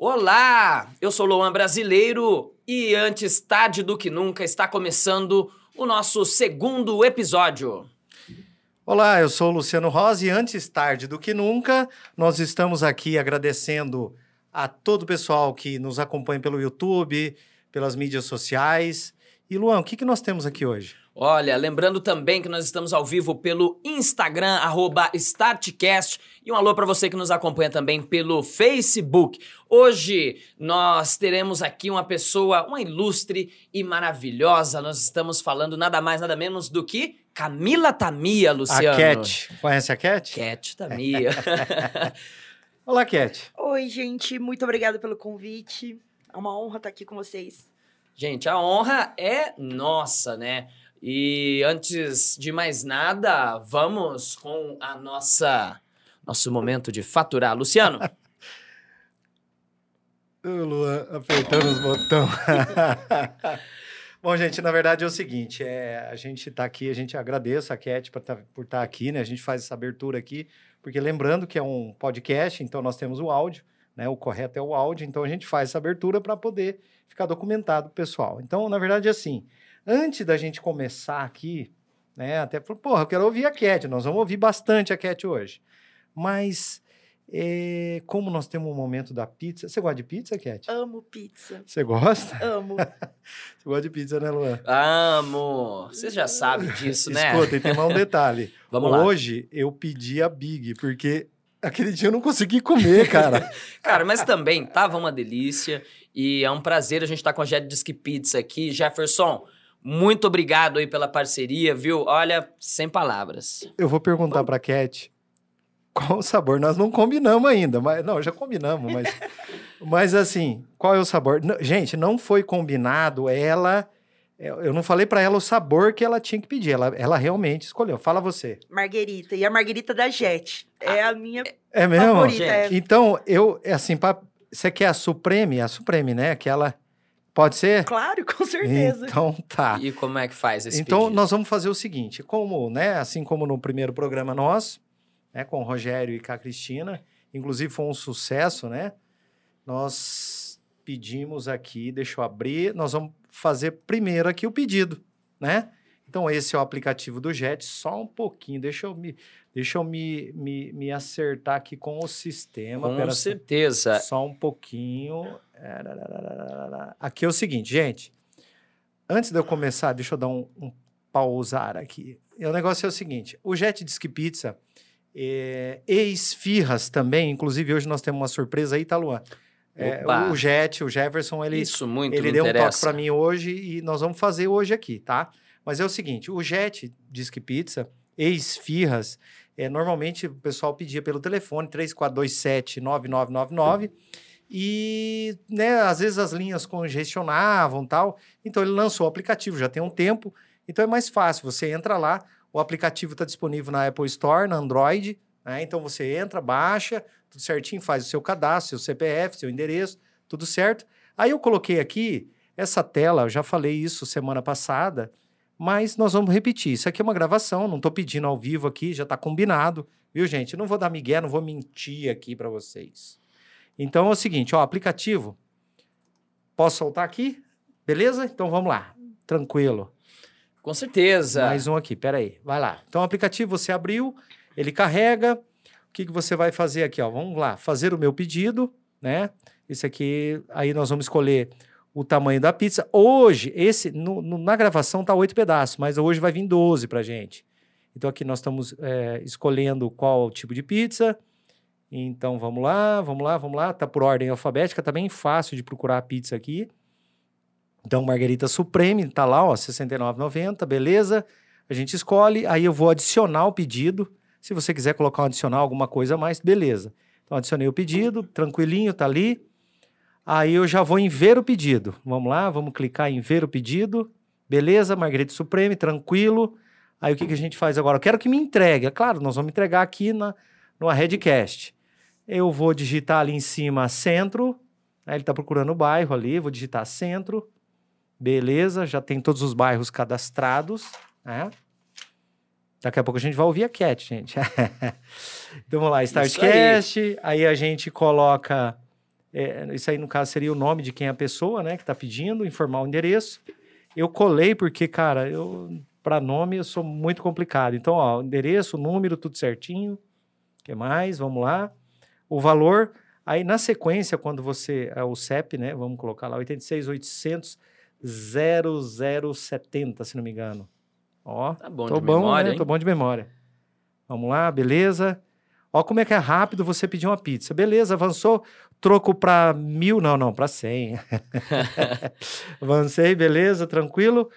Olá, eu sou Luan Brasileiro e antes tarde do que nunca está começando o nosso segundo episódio. Olá, eu sou Luciano Rosa e antes tarde do que nunca, nós estamos aqui agradecendo a todo o pessoal que nos acompanha pelo YouTube, pelas mídias sociais. E Luan, o que, que nós temos aqui hoje? Olha, lembrando também que nós estamos ao vivo pelo Instagram, arroba StartCast, e um alô para você que nos acompanha também pelo Facebook. Hoje nós teremos aqui uma pessoa, uma ilustre e maravilhosa. Nós estamos falando nada mais, nada menos do que Camila Tamia, Luciano. A Cat. Conhece a Cat? Cat Tamia. Olá, Cat. Oi, gente, muito obrigada pelo convite. É uma honra estar aqui com vocês. Gente, a honra é nossa, né? E antes de mais nada, vamos com a nossa nosso momento de faturar. Luciano. o Luan apertando os botões. Bom, gente, na verdade é o seguinte, é, a gente está aqui, a gente agradece a Cat tá, por estar tá aqui, né? A gente faz essa abertura aqui, porque lembrando que é um podcast, então nós temos o áudio, né? O correto é o áudio, então a gente faz essa abertura para poder ficar documentado pessoal. Então, na verdade, é assim, Antes da gente começar aqui, né? Até falou, porra, eu quero ouvir a Cat. Nós vamos ouvir bastante a Cat hoje. Mas é, como nós temos um momento da pizza. Você gosta de pizza, Cat? Amo pizza. Você gosta? Amo. Você gosta de pizza, né, Luan? Amo. Você já sabe disso, né? Escuta, e tem mais um detalhe. Vamos lá. Hoje eu pedi a Big, porque aquele dia eu não consegui comer, cara. cara, mas também tava uma delícia. E é um prazer a gente estar tá com a Jet Disc Pizza aqui. Jefferson, muito obrigado aí pela parceria, viu? Olha, sem palavras. Eu vou perguntar para Cat qual o sabor. Nós não combinamos ainda, mas não, já combinamos, mas mas assim, qual é o sabor? Não, gente, não foi combinado. Ela eu não falei para ela o sabor que ela tinha que pedir. Ela, ela realmente escolheu. Fala você. Marguerita. E a Marguerita da Jet. É a minha é mesmo? favorita. É. Então, eu, é assim, pra, você quer a Supreme? A Supreme, né? Aquela Pode ser? Claro, com certeza. Então tá. E como é que faz esse Então pedido? nós vamos fazer o seguinte, como, né, assim como no primeiro programa nosso, né, com o Rogério e com a Cristina, inclusive foi um sucesso, né? Nós pedimos aqui, deixa eu abrir, nós vamos fazer primeiro aqui o pedido, né? Então esse é o aplicativo do Jet, só um pouquinho, deixa eu me deixa eu me, me, me acertar aqui com o sistema. Com Pera certeza. Só um pouquinho. Aqui é o seguinte, gente. Antes de eu começar, deixa eu dar um, um pausar aqui. O negócio é o seguinte: o Jet Disc Pizza é, e esfirras também. Inclusive, hoje nós temos uma surpresa aí, tá, Luan? É, o Jet, o Jefferson, ele, Isso muito ele deu interessa. um toque para mim hoje e nós vamos fazer hoje aqui, tá? Mas é o seguinte: o Jet Disc Pizza e esfirras, é, normalmente o pessoal pedia pelo telefone 3427 9999 e, né, às vezes as linhas congestionavam tal. Então ele lançou o aplicativo, já tem um tempo. Então é mais fácil, você entra lá, o aplicativo está disponível na Apple Store, na Android, né? Então você entra, baixa, tudo certinho, faz o seu cadastro, seu CPF, seu endereço, tudo certo. Aí eu coloquei aqui essa tela, eu já falei isso semana passada, mas nós vamos repetir. Isso aqui é uma gravação, não estou pedindo ao vivo aqui, já está combinado, viu, gente? Eu não vou dar migué, não vou mentir aqui para vocês. Então é o seguinte, ó, aplicativo. Posso soltar aqui? Beleza? Então vamos lá. Tranquilo. Com certeza. Mais um aqui, peraí. Vai lá. Então o aplicativo você abriu, ele carrega. O que, que você vai fazer aqui? Ó? Vamos lá, fazer o meu pedido, né? Esse aqui, aí nós vamos escolher o tamanho da pizza. Hoje, esse no, no, na gravação tá oito pedaços, mas hoje vai vir 12 pra gente. Então aqui nós estamos é, escolhendo qual tipo de pizza. Então vamos lá, vamos lá, vamos lá. Tá por ordem alfabética, tá bem fácil de procurar a pizza aqui. Então, Margarita Supreme, tá lá, ó, R$ 69,90, beleza? A gente escolhe, aí eu vou adicionar o pedido. Se você quiser colocar um adicional, alguma coisa a mais, beleza. Então, adicionei o pedido, tranquilinho, tá ali. Aí eu já vou em ver o pedido. Vamos lá, vamos clicar em ver o pedido. Beleza, Margarita Supreme, tranquilo. Aí o que, que a gente faz agora? Eu quero que me entregue. É claro, nós vamos entregar aqui na, no Redcast. Eu vou digitar ali em cima centro. Né? Ele está procurando o bairro ali. Vou digitar centro. Beleza, já tem todos os bairros cadastrados. Né? Daqui a pouco a gente vai ouvir a Cat, gente. então vamos lá, Startcast. Aí. aí a gente coloca é, isso aí no caso seria o nome de quem é a pessoa, né, que está pedindo, informar o endereço. Eu colei porque, cara, eu para nome eu sou muito complicado. Então, ó, endereço, número, tudo certinho. O que mais? Vamos lá. O valor, aí na sequência, quando você, é o CEP, né, vamos colocar lá, 86800 0070, se não me engano. Ó, Tá bom tô de bom, memória, né? hein? Tô bom de memória. Vamos lá, beleza. Ó como é que é rápido você pedir uma pizza. Beleza, avançou. Troco para mil, não, não, para cem. Avancei, beleza, tranquilo.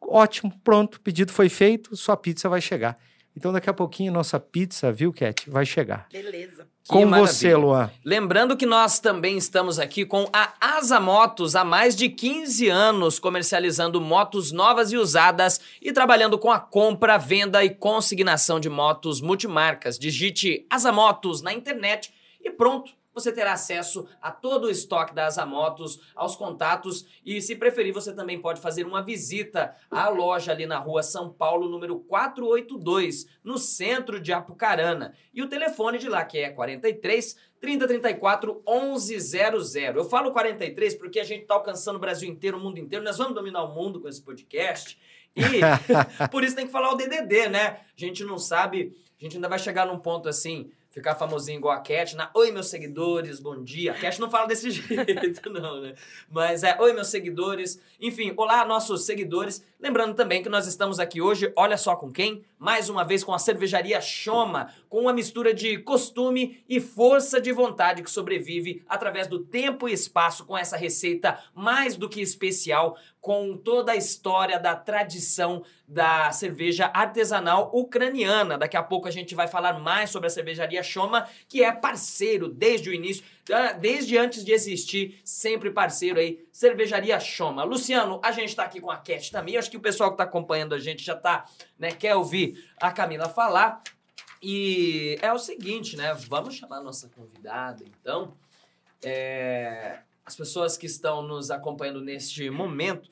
Ótimo, pronto, pedido foi feito, sua pizza vai chegar. Então daqui a pouquinho nossa pizza, viu, Cat, vai chegar. Beleza. Com maravilha. você, Luan. Lembrando que nós também estamos aqui com a Asa Motos há mais de 15 anos, comercializando motos novas e usadas e trabalhando com a compra, venda e consignação de motos multimarcas. Digite Asa Motos na internet e pronto. Você terá acesso a todo o estoque da Asa Motos, aos contatos e, se preferir, você também pode fazer uma visita à loja ali na rua São Paulo, número 482, no centro de Apucarana. E o telefone de lá, que é 43 3034 1100. Eu falo 43 porque a gente está alcançando o Brasil inteiro, o mundo inteiro. Nós vamos dominar o mundo com esse podcast. E por isso tem que falar o DDD, né? A gente não sabe, a gente ainda vai chegar num ponto assim, ficar famosinho igual a Cat, na Oi, meus seguidores, bom dia. A Cat não fala desse jeito, não, né? Mas é Oi, meus seguidores. Enfim, olá, nossos seguidores. Lembrando também que nós estamos aqui hoje, olha só com quem? Mais uma vez com a cervejaria Choma, com uma mistura de costume e força de vontade que sobrevive através do tempo e espaço com essa receita mais do que especial, com toda a história da tradição da cerveja artesanal ucraniana. Daqui a pouco a gente vai falar mais sobre a cervejaria Choma, que é parceiro desde o início, desde antes de existir, sempre parceiro aí, cervejaria Choma. Luciano, a gente tá aqui com a Cat também, eu acho que o pessoal que tá acompanhando a gente já tá, né, quer ouvir a Camila falar. E é o seguinte, né, vamos chamar a nossa convidada, então. É, as pessoas que estão nos acompanhando neste momento.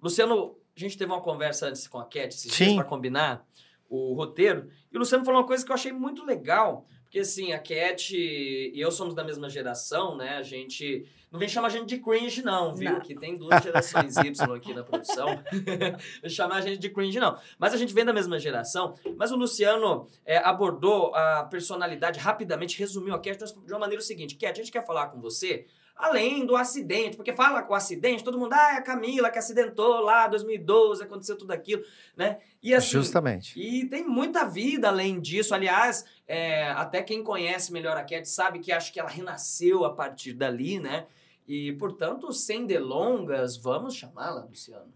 Luciano, a gente teve uma conversa antes com a Cat esses para combinar o roteiro. E o Luciano falou uma coisa que eu achei muito legal. Porque assim, a Cat e eu somos da mesma geração, né? A gente. Não vem chamar a gente de cringe, não, viu? Não. Que tem duas gerações Y aqui na produção. Vem chamar a gente de cringe, não. Mas a gente vem da mesma geração. Mas o Luciano é, abordou a personalidade rapidamente, resumiu a Cat de uma maneira seguinte: Cat, a gente quer falar com você além do acidente, porque fala com o acidente, todo mundo, ah, é a Camila que acidentou lá, 2012, aconteceu tudo aquilo, né? E assim, Justamente. e tem muita vida além disso. Aliás, é, até quem conhece melhor a Cat sabe que acho que ela renasceu a partir dali, né? E, portanto, sem delongas, vamos chamá-la, Luciano.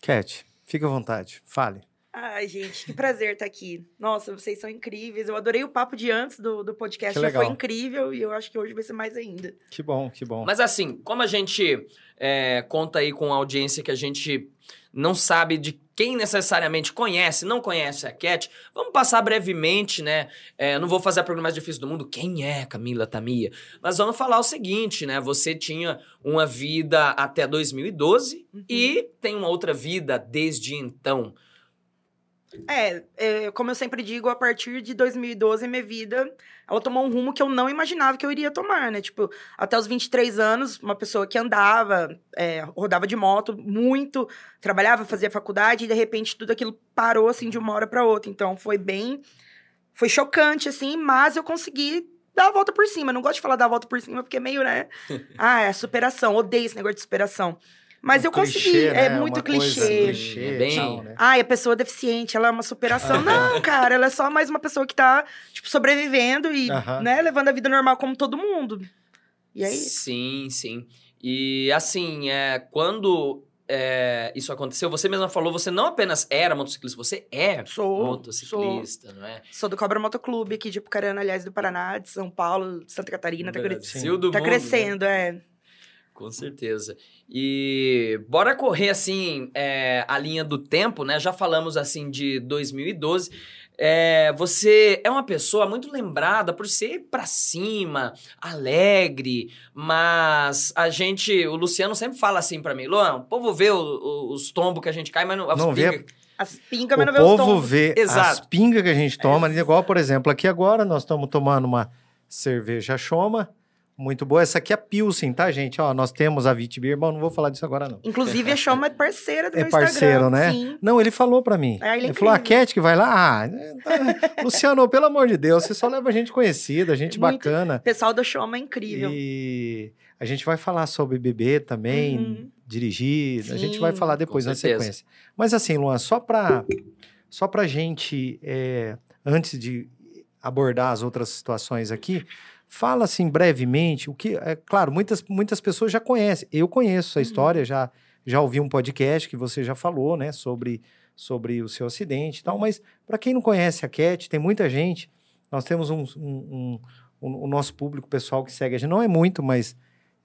Cat, fica à vontade, fale. Ai, gente, que prazer estar aqui. Nossa, vocês são incríveis. Eu adorei o papo de antes do, do podcast. Já foi incrível e eu acho que hoje vai ser mais ainda. Que bom, que bom. Mas assim, como a gente é, conta aí com a audiência que a gente não sabe de quem necessariamente conhece, não conhece a Cat, vamos passar brevemente, né? É, não vou fazer a pergunta mais difícil do mundo, quem é Camila Tamia? Mas vamos falar o seguinte, né? Você tinha uma vida até 2012 Uhum. e tem uma outra vida desde então. É, é, como eu sempre digo, a partir de 2012, minha vida, ela tomou um rumo que eu não imaginava que eu iria tomar, né? Tipo, até os 23 anos, uma pessoa que andava, é, rodava de moto muito, trabalhava, fazia faculdade, e de repente tudo aquilo parou, assim, de uma hora para outra. Então, foi bem... Foi chocante, assim, mas eu consegui dar a volta por cima. Eu não gosto de falar dar a volta por cima, porque é meio, né? ah, é superação. Odeio esse negócio de superação. Mas Um eu consegui. clichê, é né? muito Uma coisa clichê. clichê É bem- tal, né? Ai, a pessoa é deficiente, ela é uma superação. Não, cara, ela é só mais uma pessoa que tá, tipo, sobrevivendo e, Aham. né, levando a vida normal como todo mundo. E é isso. Sim, sim. E assim, é, quando é, isso aconteceu, você mesma falou, você não apenas era motociclista, você é Sou, sou. motociclista, não é? Sou do Cobra Motoclube aqui de Apucarana, aliás, do Paraná, de São Paulo, Santa Catarina. Tá, cre- tá mundo, né? crescendo, é. Com certeza. E bora correr assim é, a linha do tempo, né? Já falamos assim de 2012. É, você é uma pessoa muito lembrada por ser pra cima, alegre, mas a gente, o Luciano sempre fala assim pra mim, Luan, o povo vê o- o- os tombos que a gente cai, mas não, as Não vê As pingas, mas O não vê os povo tombos. vê as Exato. pingas que a gente toma, igual, por exemplo, aqui agora nós estamos tomando uma cerveja Choma, Muito boa. Essa aqui é a Pilsen, tá, gente? Ó, nós temos a Vitibir, bom, não vou falar disso agora, não. Inclusive, a Chama é parceira do É meu parceiro, Instagram. né? Sim. Não, ele falou pra mim. Ah, ele é ele falou, a incrível. Cat que vai lá? Ah, é, tá. Luciano, pelo amor de Deus, você só leva gente conhecida, gente Muito. bacana. O pessoal da Chama é incrível. E a gente vai falar sobre beber também, Uhum. dirigir, a gente vai Sim, falar depois na sequência. Mas assim, Luan, só pra, só pra gente, é, antes de abordar as outras situações aqui, fala assim brevemente o que, é claro, muitas, muitas pessoas já conhecem, eu conheço a Uhum. história, já, já ouvi um podcast que você já falou, né, sobre, sobre o seu acidente e tal, mas para quem não conhece a Cat, tem muita gente, nós temos um, um- um- o, o nosso público, pessoal que segue a gente, não é muito, mas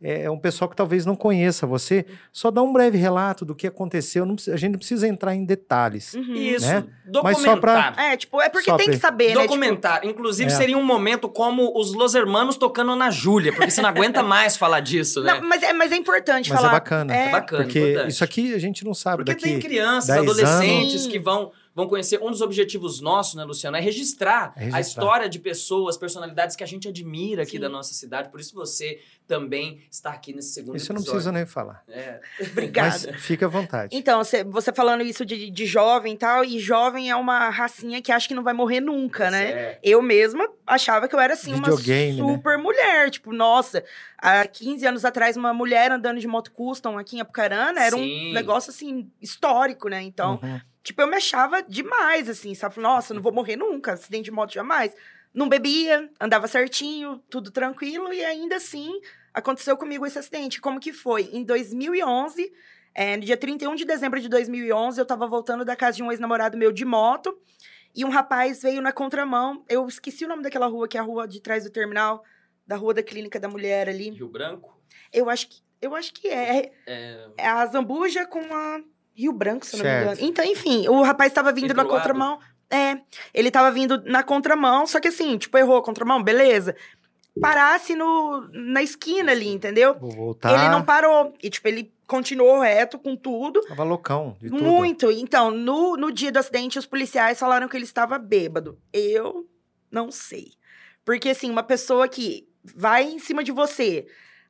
é, é um pessoal que talvez não conheça você. Só dá um breve relato do que aconteceu. não precisa- a gente não precisa entrar em detalhes. Uhum. Isso, Né? Mas só pra- documentar. É, tipo, é porque Só tem pra- que saber, né? Tipo, Documentar. Inclusive, É. seria um momento como os Los Hermanos tocando na Júlia, porque você não aguenta mais falar disso, né? não, mas, é, mas é importante Mas falar. é bacana. É, É bacana, Porque importante. isso aqui a gente não sabe Porque tem daqui. crianças, 10 adolescentes anos. que vão, vão conhecer. Um dos objetivos nossos, né, Luciano, é registrar, É registrar. a história de pessoas, personalidades que a gente admira aqui Sim. da nossa cidade. Por isso você também está aqui nesse segundo Isso eu não episódio. preciso nem falar. É. Obrigada. Mas fica à vontade. Então, você, falando isso de, de jovem e tal, e jovem é uma racinha que acha que não vai morrer nunca, né? É. Eu mesma achava que eu era, assim, Videogame, né? uma super mulher. Tipo, nossa, há 15 anos atrás, uma mulher andando de moto custom aqui em Apucarana era Sim. um negócio, assim, histórico, né? Então, Uhum. Tipo, eu me achava demais, assim, sabe? Nossa, não vou morrer nunca, acidente de moto jamais. Não bebia, andava certinho, tudo tranquilo, e ainda assim aconteceu comigo esse acidente. Como que foi? Em 2011, é, no dia 31 de dezembro de 2011, eu tava voltando da casa de um ex-namorado meu de moto, e um rapaz veio na contramão. Eu esqueci o nome daquela rua, que é a rua de trás do terminal, da rua da Clínica da Mulher ali. Rio Branco. Eu acho que, eu acho que é. É, É a Zambuja com a Rio Branco, se não me engano. Então, enfim, o rapaz tava vindo na contramão. É, ele tava vindo na contramão, só que assim, tipo, errou a contramão, beleza. Parasse no, na esquina ali, entendeu? Vou voltar. Ele não parou. E, tipo, ele continuou reto com tudo. Tava loucão de tudo. Muito. Então, no, no dia do acidente, os policiais falaram que ele estava bêbado. Eu não sei. Porque, assim, uma pessoa que vai em cima de você,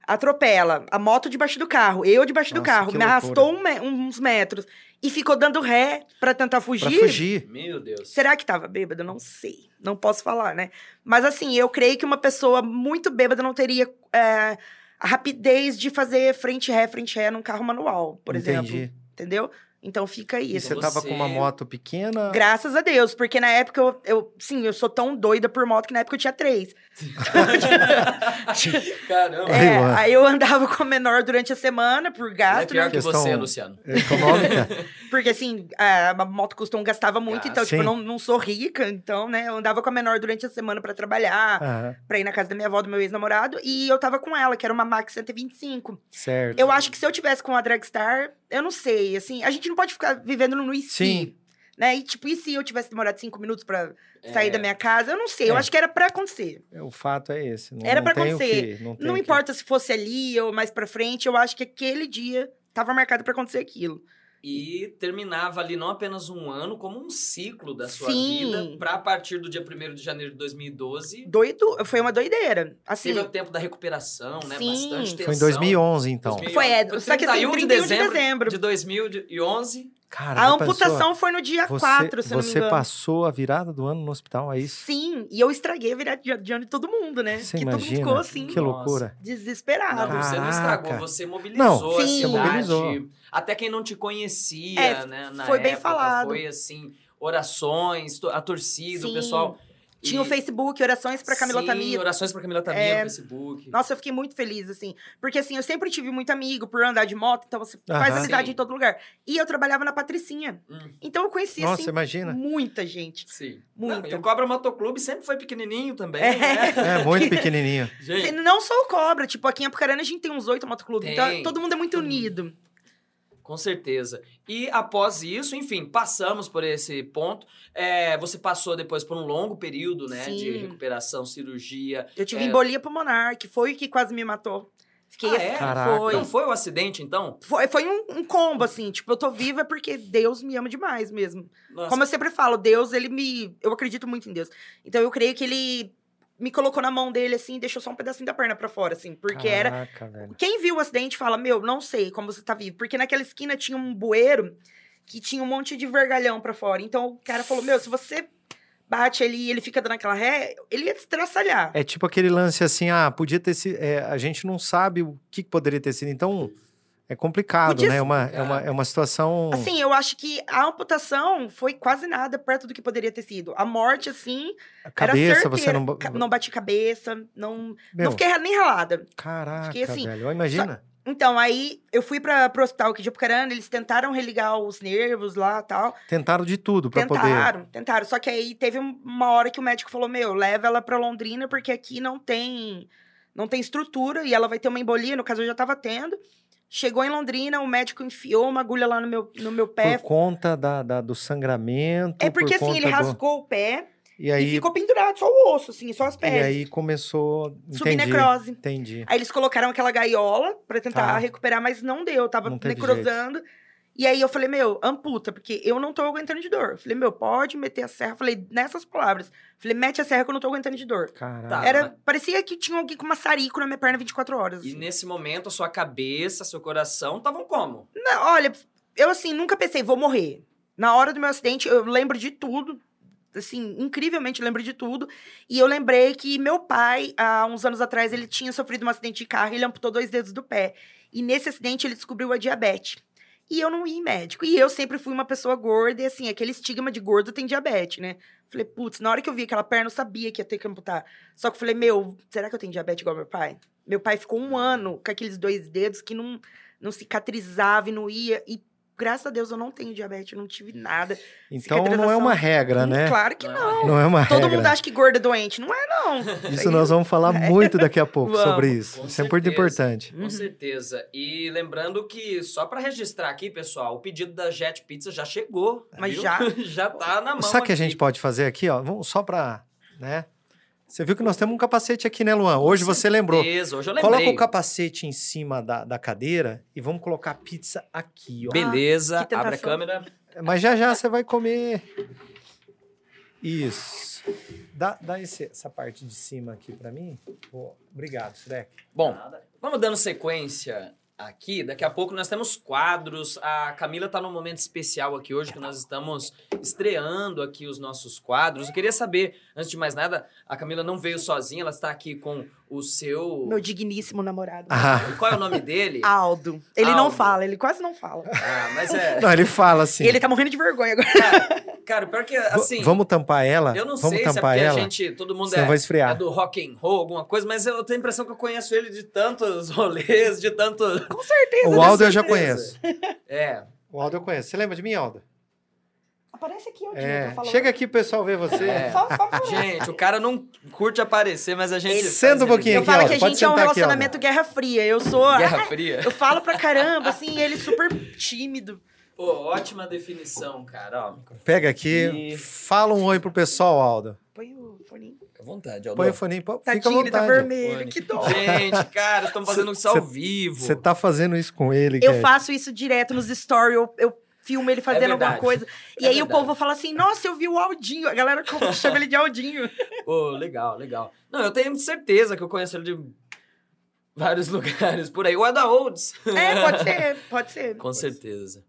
atropela a moto debaixo do carro, eu debaixo do Nossa, carro, que me arrastou um me- uns metros e ficou dando ré pra tentar fugir. Pra fugir. meu Deus. Será que tava bêbado? Não sei. Não posso falar, né? Mas assim, eu creio que uma pessoa muito bêbada não teria é, a rapidez de fazer frente ré, frente ré num carro manual, por exemplo. Entendi. Entendeu? Então fica E isso. você tava com uma Você- moto pequena. Graças a Deus, porque na época eu, eu, sim, eu sou tão doida por moto que na época eu tinha três. Caramba. Aí, É, aí eu andava com a menor durante a semana por é gasto, pior né? que você, Luciano. Econômica. Porque assim, a moto custom gastava muito, Ah, então, tipo, sim. eu não, não sou rica, então, né? Eu andava com a menor durante a semana pra trabalhar. Aham, pra ir na casa da minha avó, do meu ex-namorado, e eu tava com ela, que era uma Max 125. certo. Eu acho que se eu tivesse com a Dragstar, eu não sei, assim, a gente não pode ficar vivendo no se, Sim. Né? E tipo, e se eu tivesse demorado cinco minutos pra sair É. da minha casa? Eu não sei, eu É. acho que era pra acontecer. O fato é esse. Não, Era o acontecer. que- não Não que- importa se fosse ali ou mais pra frente, eu acho que aquele dia tava marcado pra acontecer aquilo. E terminava ali não apenas um ano, como um ciclo da sua Sim. vida, pra a partir do dia 1 de janeiro de 2012. Doido, foi uma doideira. Assim, Teve o tempo da recuperação, né? Sim. Bastante tensão. Foi em 2011, então. 2011. Foi, é, só que assim, 31 31 de dezembro. de 2011. Cara, a amputação pensou? foi no dia Você, 4, se eu não me você engano. passou a virada do ano no hospital, é isso? Sim, e eu estraguei a virada de- ano de todo mundo, né? Você que todo mundo imagina? ficou assim, Que loucura. Não, desesperado. você não estragou, você mobilizou Não, a sim. cidade. mobilizou. Até quem não te conhecia, É, né? Na foi bem época, falado. Foi assim, orações, a torcida, o Sim. pessoal. Tinha o E- Facebook, orações pra Camila Sim, Tamir. orações pra Camila Tamir É. no Facebook. Nossa, eu fiquei muito feliz, assim. Porque, assim, eu sempre tive muito amigo por andar de moto, então você faz amizade Sim. em todo lugar. E eu trabalhava na Patricinha. Hum, Então eu conheci, Nossa, assim, imagina. muita gente. sim. Muita. Não, e o Cobra Motoclube sempre foi pequenininho também, É. né? É, muito pequenininho. Gente, não só o Cobra, tipo, aqui em Apucarana a gente tem uns oito motoclubes. Então todo mundo é muito mundo. unido. Com certeza. E após isso, enfim, passamos por esse ponto. É, você passou depois por um longo período, né? De Sim. recuperação, cirurgia. Eu tive É. embolia pulmonar, que foi o que quase me matou. Fiquei Ah, assim, é? Caraca. foi. Não foi o acidente, então? Foi, foi um, um combo, assim. Tipo, eu tô viva porque Deus me ama demais mesmo. Nossa, Como eu sempre falo, Deus, ele me. Eu acredito muito em Deus. Então eu creio que ele me colocou na mão dele, assim, e deixou só um pedacinho da perna pra fora, assim, porque era Caraca, velho. quem viu o acidente fala, meu, não sei como você tá vivo. Porque naquela esquina tinha um bueiro que tinha um monte de vergalhão pra fora. Então o cara falou, meu, se você bate ali e ele fica dando aquela ré, ele ia estraçalhar. É tipo aquele lance assim, ah, podia ter sido. é, a gente não sabe o que poderia ter sido. Então, é complicado, Podia né? É uma, é, uma, é uma situação. Assim, eu acho que a amputação foi quase nada perto do que poderia ter sido. A morte, assim, a cabeça, você não. Não bati cabeça, não, Meu, não fiquei nem ralada. Caraca, fiquei assim, velho. Imagina. Então, aí eu fui para pro hospital aqui de Apucarana, eles tentaram religar os nervos lá tal. Tentaram de tudo pra poder. Tentaram, tentaram. Só que aí teve um- uma hora que o médico falou: Meu, leva ela pra Londrina, porque aqui não tem não tem estrutura e ela vai ter uma embolia. No caso, eu já tava tendo. Chegou em Londrina, o médico enfiou uma agulha lá no meu, no meu pé. Por conta da, da- do sangramento. É porque por assim, ele do- rasgou o pé E e aí, ficou pendurado, só o osso, assim, só as e pernas. aí começou. Entendi. Subnecrose. Entendi. Aí eles colocaram aquela gaiola pra tentar Tá. recuperar, mas não deu, tava Não necrosando. E aí eu falei, meu, amputa, porque eu não tô aguentando de dor. Eu falei, meu, pode meter a serra. Eu falei, nessas palavras. Eu falei, mete a serra que eu não tô aguentando de dor. Caraca. Tá. Era, parecia que tinha alguém com maçarico na minha perna 24 horas. E assim. nesse momento, a sua cabeça, seu coração estavam como? Não, olha, eu assim, nunca pensei, vou morrer. Na hora do meu acidente, eu lembro de tudo. Assim, incrivelmente lembro de tudo. E eu lembrei que meu pai, há uns anos atrás, ele tinha sofrido um acidente de carro e ele amputou dois dedos do pé. E nesse acidente ele descobriu a diabetes. E eu não ia em médico. E eu sempre fui uma pessoa gorda, e assim, aquele estigma de gordo tem diabetes, né? Falei, putz, na hora que eu vi aquela perna, eu sabia que ia ter que amputar. Só que eu falei, meu, será que eu tenho diabetes igual meu pai? Meu pai ficou um ano com aqueles dois dedos que não, não cicatrizava e não ia. E graças a Deus eu não tenho diabetes, eu não tive nada. Então não é uma regra, né? Claro que não. Não é uma Todo regra. mundo acha que gordo é doente. Não é, não. Isso nós vamos falar muito daqui a pouco Vamos, sobre isso. com Isso é muito certeza. importante. Com certeza. E lembrando que, só pra registrar aqui, pessoal, o pedido da Jet Pizza já chegou. Mas viu? já? já tá na mão. Sabe o que a gente pode fazer aqui, ó? Vamos só pra, né? Você viu que nós temos um capacete aqui, né, Luan? Hoje você lembrou. Beleza, hoje eu lembrei. Coloca o capacete em cima da, da cadeira e vamos colocar a pizza aqui, ó. Beleza, que abre a câmera. Mas já já você vai comer. Isso. Dá, dá esse- essa parte de cima aqui pra mim. Obrigado, Shrek. Bom, vamos dando sequência aqui. Daqui a pouco nós temos quadros. A Camila tá num momento especial aqui hoje, que nós estamos estreando aqui os nossos quadros. Eu queria saber, antes de mais nada, a Camila não veio sozinha, ela está aqui com o seu... Meu digníssimo namorado. Ah, Qual é o nome dele? Aldo. Ele não Aldo. fala, ele quase não fala. Ah, mas é... não, ele fala assim. E ele tá morrendo de vergonha agora. Cara, cara, pior que, "V- assim... vamos tampar ela? Eu não vamos sei se é tampar porque ela? a gente, todo mundo é, vai é esfriar. do rock and roll, alguma coisa, mas eu tenho a impressão que eu conheço ele de tantos rolês, de tanto... Com certeza. O Aldo eu já conheço. É, O Aldo eu conheço. Você lembra de mim, Aldo? Aparece aqui, Aldinho, É. tô falando. Chega aqui pro pessoal ver você. É. Só, só gente, o cara não curte aparecer, mas a gente... Senta um pouquinho Eu aqui, falo Aldo. que a gente é um sentar aqui, relacionamento Guerra Fria. Eu sou. Guerra Fria. Eu falo pra caramba, assim, ele super tímido. Pô, ótima definição, cara, ó. Pega aqui. E- Fala um oi pro pessoal, Aldo. Põe o foninho. Fica à vontade, Aldo. Põe o foninho. pô, Fica à tá vontade. vermelho. Fone. Que dó. Gente, cara, estamos fazendo isso ao Cê- vivo. Você tá fazendo isso com ele, Eu Cat. faço isso direto nos stories. Eu, eu filmo ele fazendo alguma verdade. coisa. E É aí o verdade. povo fala assim: Nossa, eu vi o Aldinho. A galera chama ele de Aldinho. Pô, legal, legal. Não, eu tenho certeza que eu conheço ele de vários lugares por aí. O Ada Olds. É, pode ser, pode ser. Com certeza.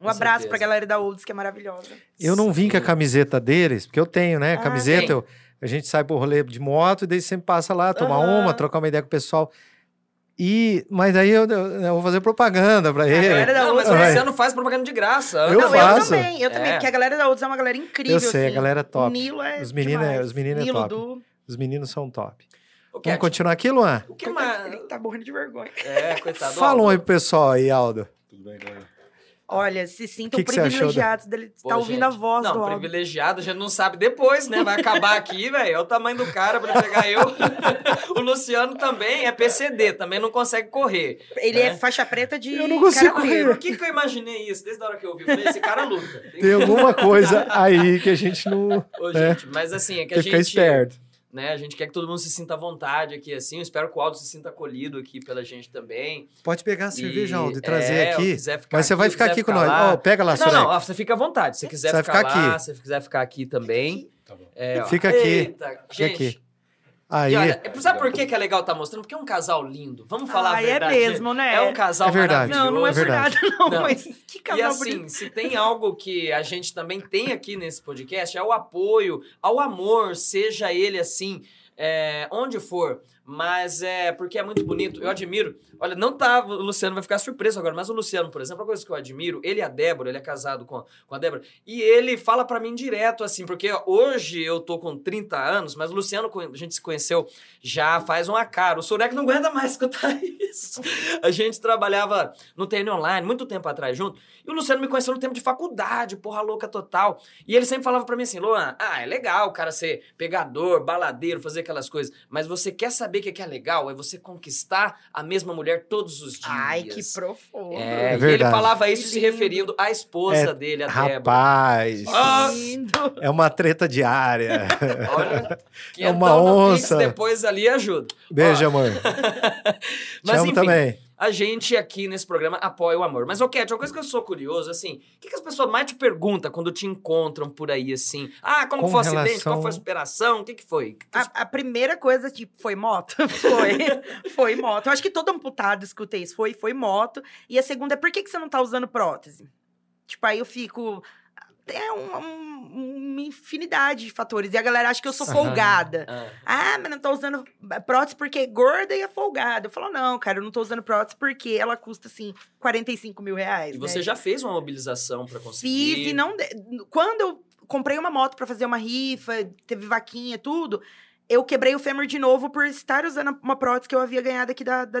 Um Com abraço certeza. pra galera da Olds, que é maravilhosa. Eu não vim com a camiseta deles, porque eu tenho, né? Ah, Camiseta, eu- a gente sai pro rolê de moto e daí sempre passa lá, tomar Aham. uma, trocar uma ideia com o pessoal. E, mas aí eu, eu- eu vou fazer propaganda pra ele. galera da Não, mas você não faz propaganda de graça. Eu não, faço. eu também, eu também. É. Porque a galera da Olds é uma galera incrível. Eu sei, a assim. galera é top. O Nilo é. Os meninos é- os meninos é Nilo top. do. Os meninos são top. O Vamos Cat, continuar aqui, Luan? o que mais... Ele tá morrendo de vergonha. É, coitado. Fala um oi pro pessoal aí, Aldo. Tudo bem, galera? Olha, se sintam Que que privilegiados dele estar Pô, ouvindo a voz não, do Aldo. privilegiado, a gente não sabe depois, né? Vai acabar aqui, velho. É o tamanho do cara pra pegar eu. o Luciano também é PCD, também não consegue correr. Ele né? é faixa preta de. Eu não consigo karatê. Por que, que eu imaginei isso? Desde a hora que eu vi, eu falei, esse cara luta. Tem Tem alguma coisa aí que a gente não Ô, É. gente, mas assim, é que a ficar gente. esperto. Né, a gente quer que todo mundo se sinta à vontade aqui, assim. Eu espero que o Aldo se sinta acolhido aqui pela gente também. Pode pegar a cerveja, Aldo, e trazer é, aqui. Mas você aqui, vai ficar aqui com ficar nós. lá. Ó, pega lá, Não, Sorek. não, você fica à vontade. Se você quiser Você ficar, ficar lá, aqui. se você quiser ficar aqui também. Tá bom. É, ó. Fica aqui. Eita, Fica gente, aqui. Aí, E olha, sabe por que que é legal estar mostrando? Porque é um casal lindo. Vamos falar a Ai, é verdade. mesmo, né? É um casal É verdade. Não, não é maravilhoso. verdade. não, Não. mas que E casal assim, bonito. se tem algo que a gente também tem aqui nesse podcast, é o apoio ao amor, seja ele assim, é, onde for. Mas é porque é muito bonito. Eu admiro. Olha, não tá. O Luciano vai ficar surpreso agora, mas o Luciano, por exemplo, a coisa que eu admiro, ele e a Débora, ele é casado com, com a Débora, e ele fala pra mim direto, assim, porque hoje eu tô com 30 anos, mas o Luciano, a gente se conheceu já faz uma cara. O Surek não aguenta mais escutar isso. A gente trabalhava no TN Online muito tempo atrás junto, e o Luciano me conheceu no tempo de faculdade, porra louca total. E ele sempre falava pra mim assim, Luan, ah, é legal o cara ser pegador, baladeiro, fazer aquelas coisas, mas você quer saber o que que é legal? É você conquistar a mesma mulher todos os dias. Ai, que profundo. É, É e ele verdade. falava isso se referindo à esposa É, dele, a Débora. rapaz, Ah, Lindo. é uma treta diária. Olha, que É uma onça. Pix depois ali ajuda. Beijo, amor. Mas Te amo enfim, também. A gente aqui nesse programa apoia o amor. Mas, ô Cat, uma coisa que eu sou curioso, assim, o que, que as pessoas mais te perguntam quando te encontram por aí, assim? Ah, como Com foi o acidente? relação- Qual foi a superação? O que, que foi? Que que- A, a primeira coisa, tipo, foi moto? Foi. foi moto. Eu acho que todo amputado escuta isso. Foi, foi moto. E a segunda é, por que, que você não tá usando prótese? Tipo, aí eu fico... É um- um- uma infinidade de fatores. E a galera acha que eu sou folgada. Ah, Ah, mas não tô usando prótese porque é gorda e é folgada. Eu falo, não, cara, eu não tô usando prótese porque ela custa, assim, 45 mil reais. e você né? já fez uma mobilização pra conseguir? Fiz e não. Quando eu comprei uma moto pra fazer uma rifa, teve vaquinha, tudo, eu quebrei o fêmur de novo por estar usando uma prótese que eu havia ganhado aqui da, da.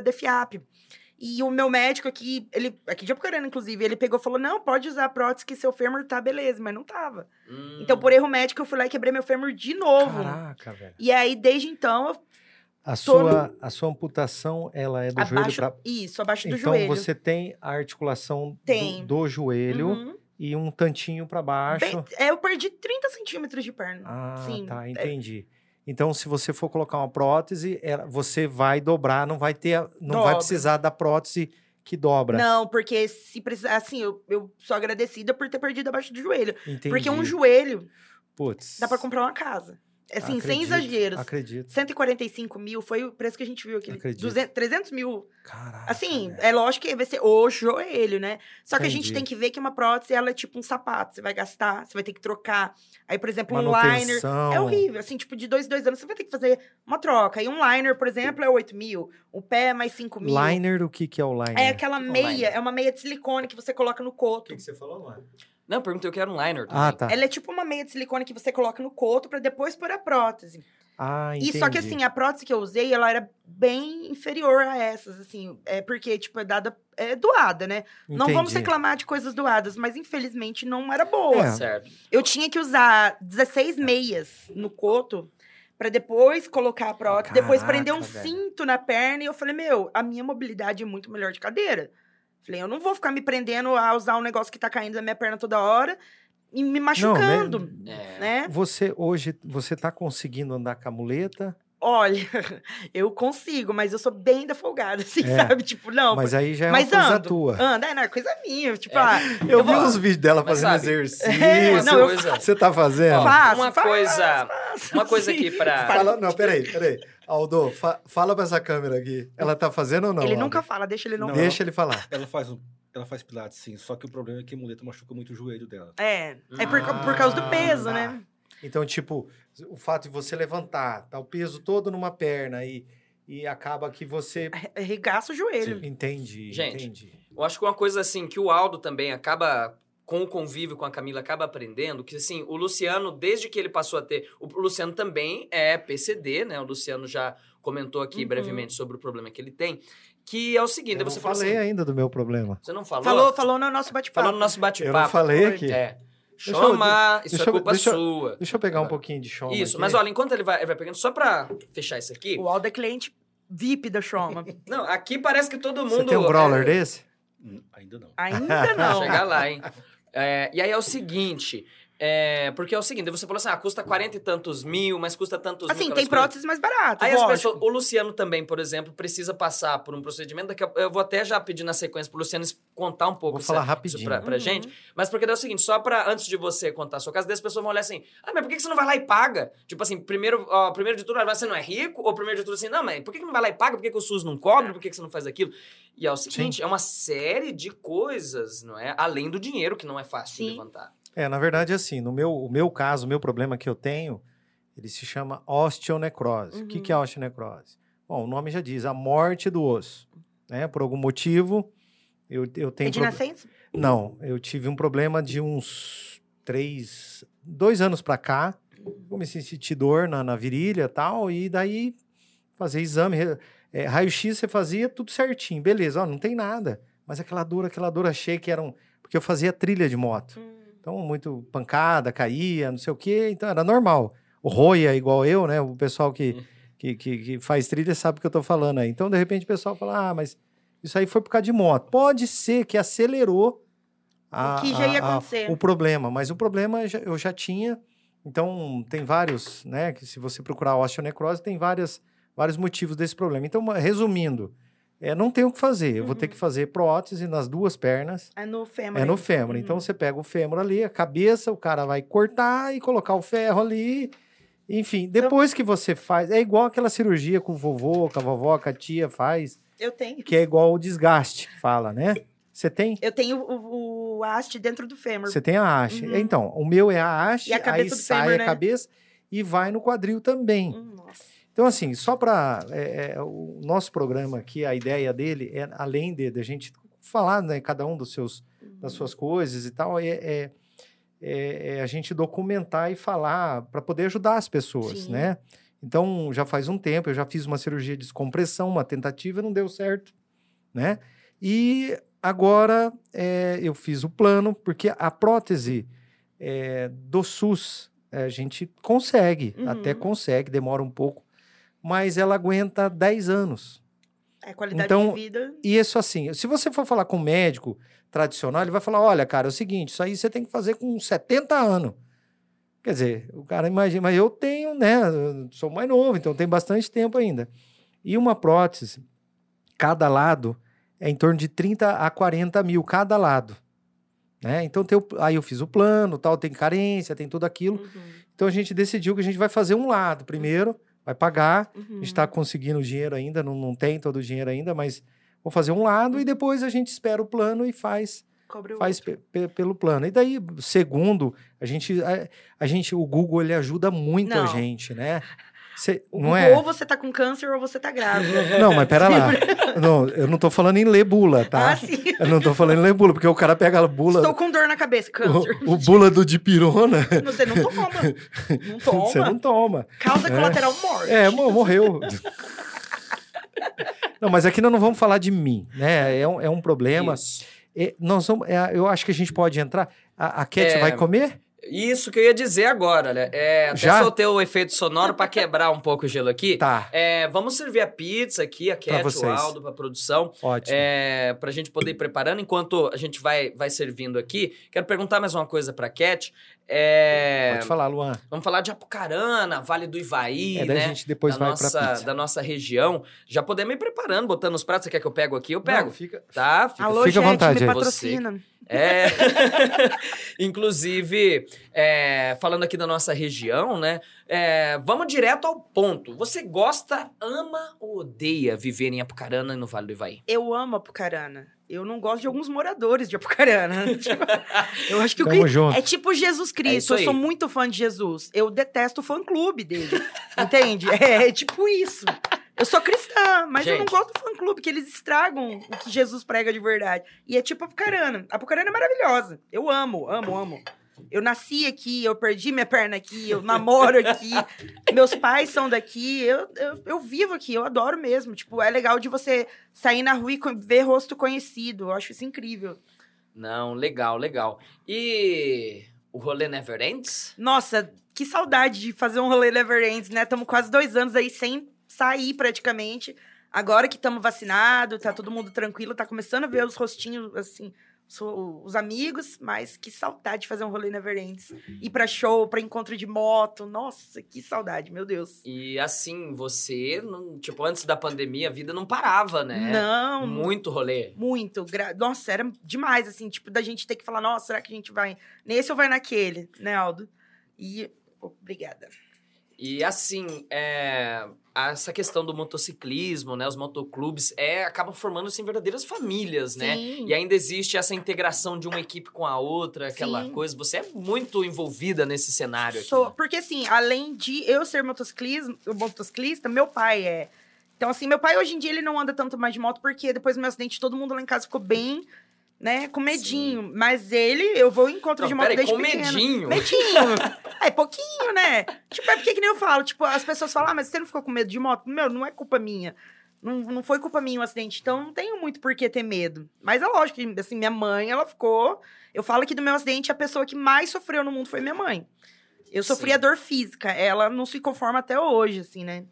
E o meu médico aqui, ele, aqui de Apucarana, inclusive, ele pegou e falou: não, pode usar a prótese que seu fêmur tá beleza, mas não tava. Hum. Então, por erro médico, eu fui lá e quebrei meu fêmur de novo. Caraca, velho. E aí, desde então, eu A sua, a sua amputação, ela é do joelho abaixo. pra... Isso, abaixo do Então joelho. você tem a articulação do- Tem. Do, joelho Uhum. e um tantinho pra baixo. Bem- é, eu perdi 30 centímetros de perna. Ah, Sim, tá, é- entendi. Então, se você for colocar uma prótese, você vai dobrar, não vai ter, não vai Dobra. precisar da prótese que dobra. Não, porque se precisar, assim, eu, eu sou agradecida por ter perdido abaixo do joelho. Entendi. Porque um joelho Putz. dá pra comprar uma casa. Assim, sem Acredito, exageros. Acredito. 145 mil foi o preço que a gente viu aqui. Acredito. 200, 300 mil. Caraca. Assim, velho. é lógico que vai ser o joelho, né? Só que a gente Entendi. tem que ver que uma prótese, ela é tipo um sapato. Você vai gastar, você vai ter que trocar. Aí, por exemplo, um liner. É horrível. Assim, tipo, de dois em dois anos, você vai ter que fazer uma troca. E um liner, por exemplo, é 8 mil. O pé é mais 5 mil. Liner, o que, que é o liner? É aquela que é meia, liner? é uma meia de silicone que você coloca no coto. você falou, mano? Não, eu perguntei o que era um liner também. Ah, tá. Ela é tipo uma meia de silicone que você coloca no coto pra depois pôr a prótese. Ah, entendi. E só que assim, a prótese que eu usei, ela era bem inferior a essas, assim, é porque tipo é dada é doada, né? Não vamos Entendi. reclamar de coisas doadas, mas infelizmente não era boa. É. Certo. Eu tinha que usar 16 meias no coto pra depois colocar a prótese, depois Caraca, prender um velho. cinto na perna e eu falei: "Meu, a minha mobilidade é muito melhor de cadeira". Falei: "Eu não vou ficar me prendendo a usar um negócio que tá caindo da minha perna toda hora e me machucando". É. né? Você hoje, você tá conseguindo andar com a muleta, Olha, eu consigo, mas eu sou bem da folgada, assim, É. sabe? Tipo, não. mas aí já é mas uma coisa ando, tua. Anda, é, não, é coisa minha. Tipo, É. ah, Eu, eu vi vou- uns vídeos dela Mas fazendo sabe, exercício. É, não, eu Você tá fazendo? Ó, faço, uma faço, coisa- faço, Uma coisa sim. aqui pra. Fala, não, peraí, peraí. Aldo, fa- fala pra essa câmera aqui. Ela tá fazendo ou não? Ele Aldo? nunca fala, deixa ele não, Não. Deixa ele falar. Ela faz, um, ela faz pilates, sim. Só que o problema é que a muleta machuca muito o joelho dela. É, é por, ca- por causa do peso, Ah, né? Então, tipo, o fato de você levantar, tá o peso todo numa perna e, e acaba que você. Regaça o joelho. Entendi, Gente, entendi. Eu acho que uma coisa assim que o Aldo também acaba com o convívio com a Camila acaba aprendendo que assim, o Luciano desde que ele passou a ter, o Luciano também é PCD, né? O Luciano já comentou aqui Uhum. brevemente sobre o problema que ele tem, que é o seguinte, Eu não você falou falei assim, ainda do meu problema. você não falou? Falou, falou no nosso bate-papo. Falou no nosso Eu batipapo. não falei aqui. É. eu- Chama, isso deixa é eu- culpa deixa eu- sua. Deixa eu pegar um pouquinho de chão. Isso, aqui. mas olha, enquanto ele vai, ele vai pegando, só pra fechar isso aqui. O Aldo é cliente VIP da Shoma. Não, aqui parece que todo mundo. Você tem um brawler é, desse? Hum, ainda não. Ainda não. Chegar lá, hein? É, e aí é o seguinte: É, porque é o seguinte, você falou assim, ah, custa 40 e tantos mil, mas custa tantos Assim, mil. tem aquelas coisas. próteses mais baratas, Aí as lógico. pessoas, o Luciano também, por exemplo, precisa passar por um procedimento. Daqui a, eu vou até já pedir na sequência pro Luciano contar um pouco Vou falar isso, rapidinho. isso pra, pra Uhum. gente. Mas porque é o seguinte, só pra, antes de você contar a sua casa, daí as pessoas vão olhar assim, ah, mas por que você não vai lá e paga? Tipo assim, primeiro, ó, primeiro de tudo, ah, você não é rico? Ou primeiro de tudo assim, não, mas por que não vai lá e paga? Por que, que o SUS não cobre? Por que, que você não faz aquilo? E é o seguinte, é uma série de coisas, não é? Além do dinheiro, que não é fácil de Sim. levantar. É, na verdade, assim, no meu, o meu caso, o meu problema que eu tenho, ele se chama osteonecrose. O que, Uhum. que é osteonecrose? Bom, o nome já diz, a morte do osso. Né? Por algum motivo, eu, eu É tenho... de prob- nascença? Não, eu tive um problema de uns três, dois anos pra cá. Comecei a sentir dor na, na virilha e tal, e daí fazer exame. é, Raio-X você fazia tudo certinho, beleza, ó, não tem nada. Mas aquela dor, aquela dor, achei que era um. Porque eu fazia trilha de moto. Hum. Então, muito pancada, caía, não sei o quê, então era normal. O Roia, igual eu, né? O pessoal que, Hum. que, que, que faz trilha sabe o que eu tô falando aí. Então, de repente, o pessoal fala, ah, mas isso aí foi por causa de moto. Pode ser que acelerou a- O que já ia a- a- acontecer. o problema, mas o problema eu já tinha. Então, tem vários, né? Que se você procurar osteonecrose, tem várias, vários motivos desse problema. Então, resumindo, é, não tem o que fazer. Eu vou ter Uhum. que fazer prótese nas duas pernas. É no fêmur. É no aí. fêmur. Uhum. Então você pega o fêmur ali, a cabeça, o cara vai cortar e colocar o ferro ali. Enfim, depois que você faz. É igual aquela cirurgia com o vovô, com a vovó, com a tia faz, Eu tenho. que é igual o desgaste, fala, né? Você tem? Eu tenho o, o haste dentro do fêmur. Você tem a haste. Uhum. Então, o meu é a haste, E a aí cabeça do sai fêmur, a né? cabeça e vai no quadril também. Hum, nossa. Então, assim, só para. o nosso programa aqui, a ideia dele é, além de, de a gente falar, né, cada um dos seus das suas coisas e tal, é, é, é- é a gente documentar e falar para poder ajudar as pessoas, Sim. né? Então, já faz um tempo, eu já fiz uma cirurgia de descompressão, uma tentativa, não deu certo, né? E agora é, eu fiz o plano, porque a prótese é, do SUS é, a gente consegue, Uhum. até consegue, demora um pouco, mas ela aguenta 10 anos. É qualidade Então, de vida. E isso assim, se você for falar com um médico tradicional, ele vai falar: olha, cara, é o seguinte, isso aí você tem que fazer com 70 anos. Quer dizer, o cara imagina, mas eu tenho, né? eu sou mais novo, então tem bastante tempo ainda. E uma prótese, cada lado, é em torno de 30 a 40 mil cada lado. Né? Então tem aí eu fiz o plano, tal, tem carência, tem tudo aquilo. Uhum, Então a gente decidiu que a gente vai fazer um lado primeiro, vai pagar, a uhum. gente está conseguindo dinheiro ainda, não, não tem todo o dinheiro ainda, mas vou fazer um lado e depois a gente espera o plano e faz, faz pelo plano. E daí, segundo, a gente, a, a gente, o Google ele ajuda muito a Não. gente, né? Cê- não é? Ou você tá com câncer ou você tá grávida. Não, mas pera lá. Não, eu não tô falando em ler bula, tá? Ah, sim. Eu não tô falando em ler bula, porque o cara pega a bula, Estou com dor na cabeça. Câncer. o, o bula do dipirona, Você não toma. Não toma. você não toma. Causa É. colateral morte. É, mo- morreu. Não, mas aqui nós não vamos falar de mim, né? É um, é um problema. E nós vamos, é, eu acho que a gente pode entrar. A, a Cat É, vai comer? Isso que eu ia dizer agora, né? É, até Já? soltei o efeito sonoro para quebrar um pouco o gelo aqui. Tá, É, vamos servir a pizza aqui, a Cat, o. Aldo, para produção, ótimo. é, para a gente poder ir preparando. Enquanto a gente vai, vai servindo aqui, quero perguntar mais uma coisa para Cat. É, Pode falar, Luan. vamos falar de Apucarana, Vale do Ivaí, É, daí né? a gente depois da, vai nossa, pra pizza. da nossa região. Já podemos ir preparando, botando os pratos. Você quer que eu pego aqui? Eu pego. Não, fica... Tá? Fica- Alô, fica à gente, vontade me patrocina. É. Inclusive, é, falando aqui da nossa região, né? é, vamos direto ao ponto. Você gosta, ama ou odeia viver em Apucarana e no Vale do Ivaí? Eu amo Apucarana. Eu não gosto de alguns moradores de Apucarana. Tipo, eu acho que o Tamo que junto. é tipo Jesus É Cristo. isso eu sou muito fã de Jesus. Eu detesto o fã-clube dele. Entende? É, é tipo isso. Eu sou cristã, mas eu não Gente. gosto do fã-clube, que eles estragam o que Jesus prega de verdade. E é tipo Apucarana. Apucarana é maravilhosa. Eu amo, amo, amo. Eu nasci aqui, eu perdi minha perna aqui, eu namoro aqui, meus pais são daqui, eu, eu, eu vivo aqui, eu adoro mesmo. Tipo, é legal de você sair na rua e ver rosto conhecido. Eu acho isso incrível. Não, legal, legal. E o rolê Never Ends? Nossa, que saudade de fazer um rolê Never Ends, né? Estamos quase dois anos aí sem sair praticamente. Agora que estamos vacinados, tá todo mundo tranquilo, tá começando a ver os rostinhos, assim, sou os amigos, mas que saudade de fazer um rolê na Everends. Ir pra show, pra encontro de moto. Nossa, que saudade, meu Deus. E assim, você, não- tipo, antes da pandemia, a vida não parava, né? Não, Muito rolê. muito. Nossa, era demais, assim, tipo, da gente ter que falar, nossa, será que a gente vai nesse ou vai naquele, né, Aldo? E obrigada. E assim, é, essa questão do motociclismo, né? Os motoclubes, é, acabam formando assim, verdadeiras famílias, né? Sim. E ainda existe essa integração de uma equipe com a outra, aquela Sim. coisa. Você é muito envolvida nesse cenário aqui. Sou, né? porque assim, além de eu ser motociclista, motociclista, meu pai é. Então, assim, meu pai hoje em dia ele não anda tanto mais de moto, porque depois do meu acidente todo mundo lá em casa ficou bem, né, com medinho. Mas ele, eu vou em encontro Não, de moto desde com pequeno. medinho. Medinho. é, pouquinho, né? Tipo, é porque que nem eu falo, tipo, as pessoas falam, ah, mas você não ficou com medo de moto? Meu, não é culpa minha. Não, não foi culpa minha o acidente, então não tenho muito por que ter medo. Mas é lógico que, assim, minha mãe, ela ficou... Eu falo que do meu acidente, a pessoa que mais sofreu no mundo foi minha mãe. Eu sofri Sim. a dor física, ela não se conforma até hoje, assim, né?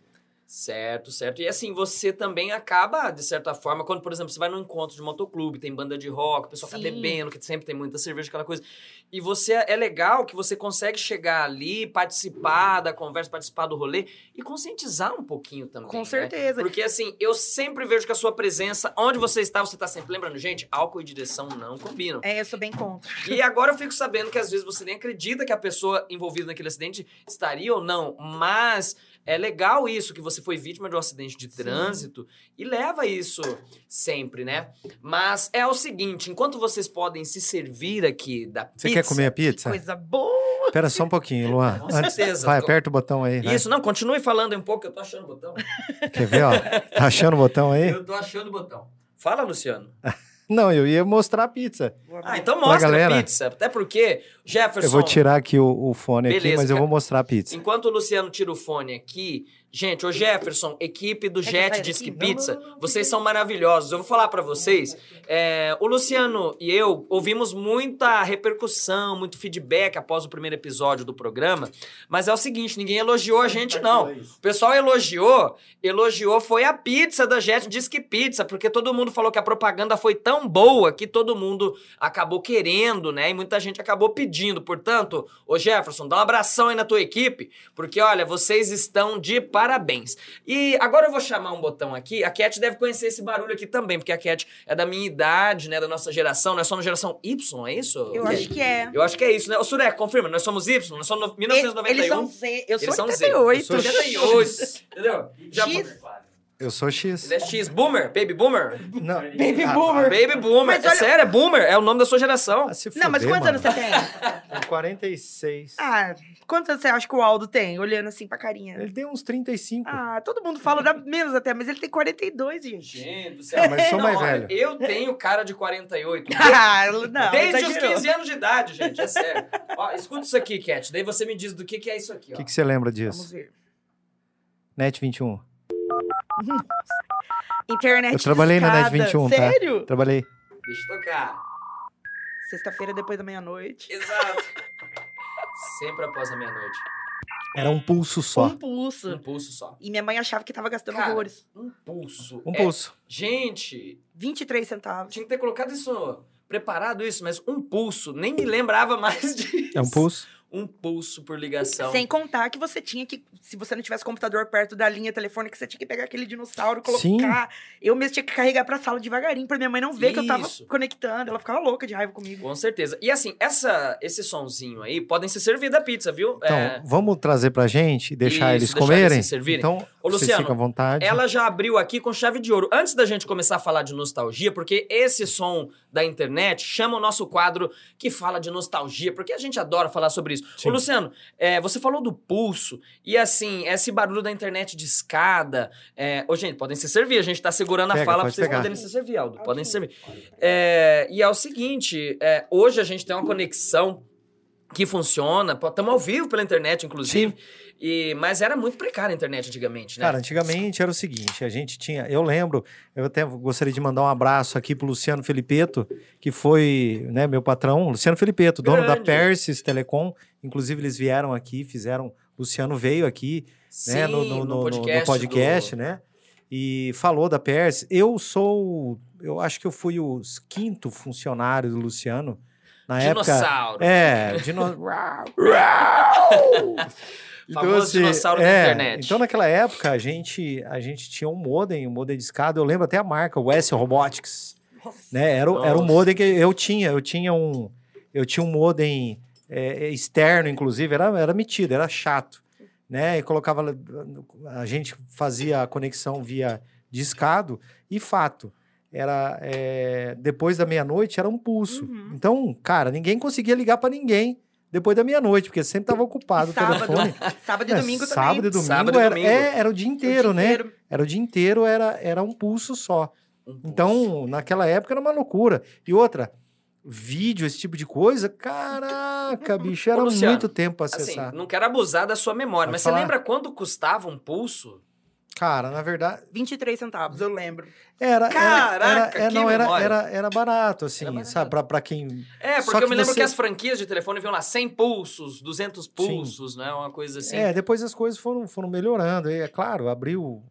Certo, certo. E assim, você também acaba, de certa forma, quando, por exemplo, você vai num encontro de motoclube, tem banda de rock, o pessoal tá Sim. bebendo, que sempre tem muita cerveja, aquela coisa. E você é legal que você consegue chegar ali, participar da conversa, participar do rolê e conscientizar um pouquinho também. Com né? certeza. Porque assim, eu sempre vejo que a sua presença, onde você está, você tá sempre lembrando, gente, álcool e direção não combinam. É, eu sou bem contra. E agora eu fico sabendo que às vezes você nem acredita que a pessoa envolvida naquele acidente estaria ou não, mas é legal isso, que você foi vítima de um acidente de Sim. trânsito e leva isso sempre, né? Mas é o seguinte, enquanto vocês podem se servir aqui da Você pizza... quer comer a pizza? Coisa boa. Espera só um pouquinho, Luan. Com Antes- certeza. vai, aperta o botão aí. vai. Isso, não, continue falando um pouco, eu tô achando o botão. Quer ver, ó? Tá achando o botão aí? Eu tô achando o botão. Fala, Luciano. Não, eu ia mostrar a pizza. Ah, então mostra a pizza. Até porque, Jefferson... Eu vou tirar aqui o, o fone aqui, Beleza, mas eu vou mostrar a pizza. Enquanto o Luciano tira o fone aqui, gente, o Jefferson, equipe do eu Jet Disque Pizza, não, não, não, vocês são maravilhosos. Eu vou falar pra vocês, é, o Luciano e eu ouvimos muita repercussão, muito feedback após o primeiro episódio do programa, mas é o seguinte, ninguém elogiou a gente não. O pessoal elogiou, elogiou foi a pizza da Jet Disque Pizza, porque todo mundo falou que a propaganda foi tão boa que todo mundo acabou querendo, né? E muita gente acabou pedindo. Portanto, ô Jefferson, dá um abração aí na tua equipe, porque olha, vocês estão de parabéns. E agora eu vou chamar um botão aqui. A Cat deve conhecer esse barulho aqui também, porque a Cat é da minha idade, né? Da nossa geração, nós somos geração Y, é isso? Eu acho que é. Eu acho que é isso, né? Ô, Surek, confirma, nós somos Y, nós somos no- 1991. Eles são Z, eu sou Eles são Z. 88. Eu sou 88, entendeu? Já X. Eu sou X. Ele é X, boomer, baby boomer. Não. Baby Ah, boomer. Baby boomer. Mas É olha- sério, é boomer, é o nome da sua geração. Ah, se Não, mas fuder, quantos anos mano. você tem? 46. Ah, quantos anos você acha que o Aldo tem? Olhando assim pra carinha. Ele tem uns 35. Ah, todo mundo fala da menos até, mas ele tem 42, gente. Gente do céu. Ah, mas eu sou mais velho. Eu tenho cara de 48. Ah, não, Desde os exagerou. 15 anos de idade, gente, é sério. Ó, escuta isso aqui, Cat. Daí você me diz do que, que é isso aqui, O ó. que, que você lembra Vamos disso? ver. Net 21. Internet Eu trabalhei na Net discada. 21, tá? Sério? Trabalhei. Deixa eu tocar. Sexta-feira depois da meia-noite. Exato. Sempre após a meia-noite. Era um pulso só. Um pulso. Um pulso só. E minha mãe achava que tava gastando Cara, horrores. Um pulso. Um É- pulso. Gente, 23 centavos. tinha que ter colocado isso, preparado isso, mas um pulso. Nem me lembrava mais disso. É um pulso. Um pulso por ligação. Sem contar que você tinha que, se você não tivesse computador perto da linha telefônica, você tinha que pegar aquele dinossauro, colocar. Sim. Eu mesmo tinha que carregar pra sala devagarinho, pra minha mãe não ver que eu tava Isso. conectando. Ela ficava louca de raiva comigo. Com certeza. E assim, essa, esse sonzinho aí podem ser servido a pizza, viu? Então, É, vamos trazer pra gente e deixar Isso, eles deixar comerem? eles se servirem. Então, Ô, vocês Luciano, ficam à vontade. ela já abriu aqui com chave de ouro. Antes da gente começar a falar de nostalgia, porque esse som da internet chama o nosso quadro que fala de nostalgia, porque a gente adora falar sobre isso. Sim. Ô, Luciano, é, você falou do pulso, e assim, esse barulho da internet de escada. É... Ô, gente, podem se servir, a gente tá segurando a Pega, fala pra pode vocês pegar. poderem se servir, Aldo. Podem se servir. É, e é o seguinte, é, hoje a gente tem uma conexão que funciona, estamos ao vivo pela internet, inclusive, e, mas era muito precária a internet antigamente, né? Cara, antigamente era o seguinte, a gente tinha, eu lembro, eu até gostaria de mandar um abraço aqui pro Luciano Felipeto, que foi, né, meu patrão, Luciano Felipeto, dono da Grande. Persis Telecom, inclusive eles vieram aqui, fizeram, Luciano veio aqui, né, no, no- no- no- no podcast, do- né? e falou da Pers. Eu sou, eu acho que eu fui o quinto funcionário do Luciano na Dinossauro. época. É, dino... Famoso dinossauro da é, internet. Então, naquela época, a gente, a gente tinha um modem, um modem de escada. Eu lembro até a marca, o S Robotics. Né? Era, o- era um Nossa. modem que eu tinha. Eu tinha um, eu tinha um modem é, externo, inclusive. Era, era metido, era chato. Né? E colocava... A gente fazia a conexão via discado. E fato, era... é, depois da meia-noite, era um pulso. Uhum. Então, cara, ninguém conseguia ligar para ninguém depois da meia-noite, porque sempre estava ocupado o Sábado. telefone. Sábado e É, domingo sábado e também. domingo, Sábado e era, domingo. é, era o dia inteiro, O dia né? inteiro. Era o dia inteiro, era, era um pulso só. Um pulso. Então, naquela época era uma loucura. E outra, vídeo, esse tipo de coisa, caraca, bicho, era Ô, Luciano, muito tempo para Assim, acessar. não quero abusar da sua memória, Pode mas falar. você lembra quanto custava um pulso? Cara, na verdade, 23 centavos, eu lembro. era. era- Caraca, era, é, que não, era, era, era barato, assim, Era barato. sabe? Pra, pra quem. É, Só porque eu que me lembro você- que as franquias de telefone vinham lá 100 pulsos, 200 pulsos, né? Uma coisa assim. É, depois as coisas foram, foram melhorando. E, é claro, abriu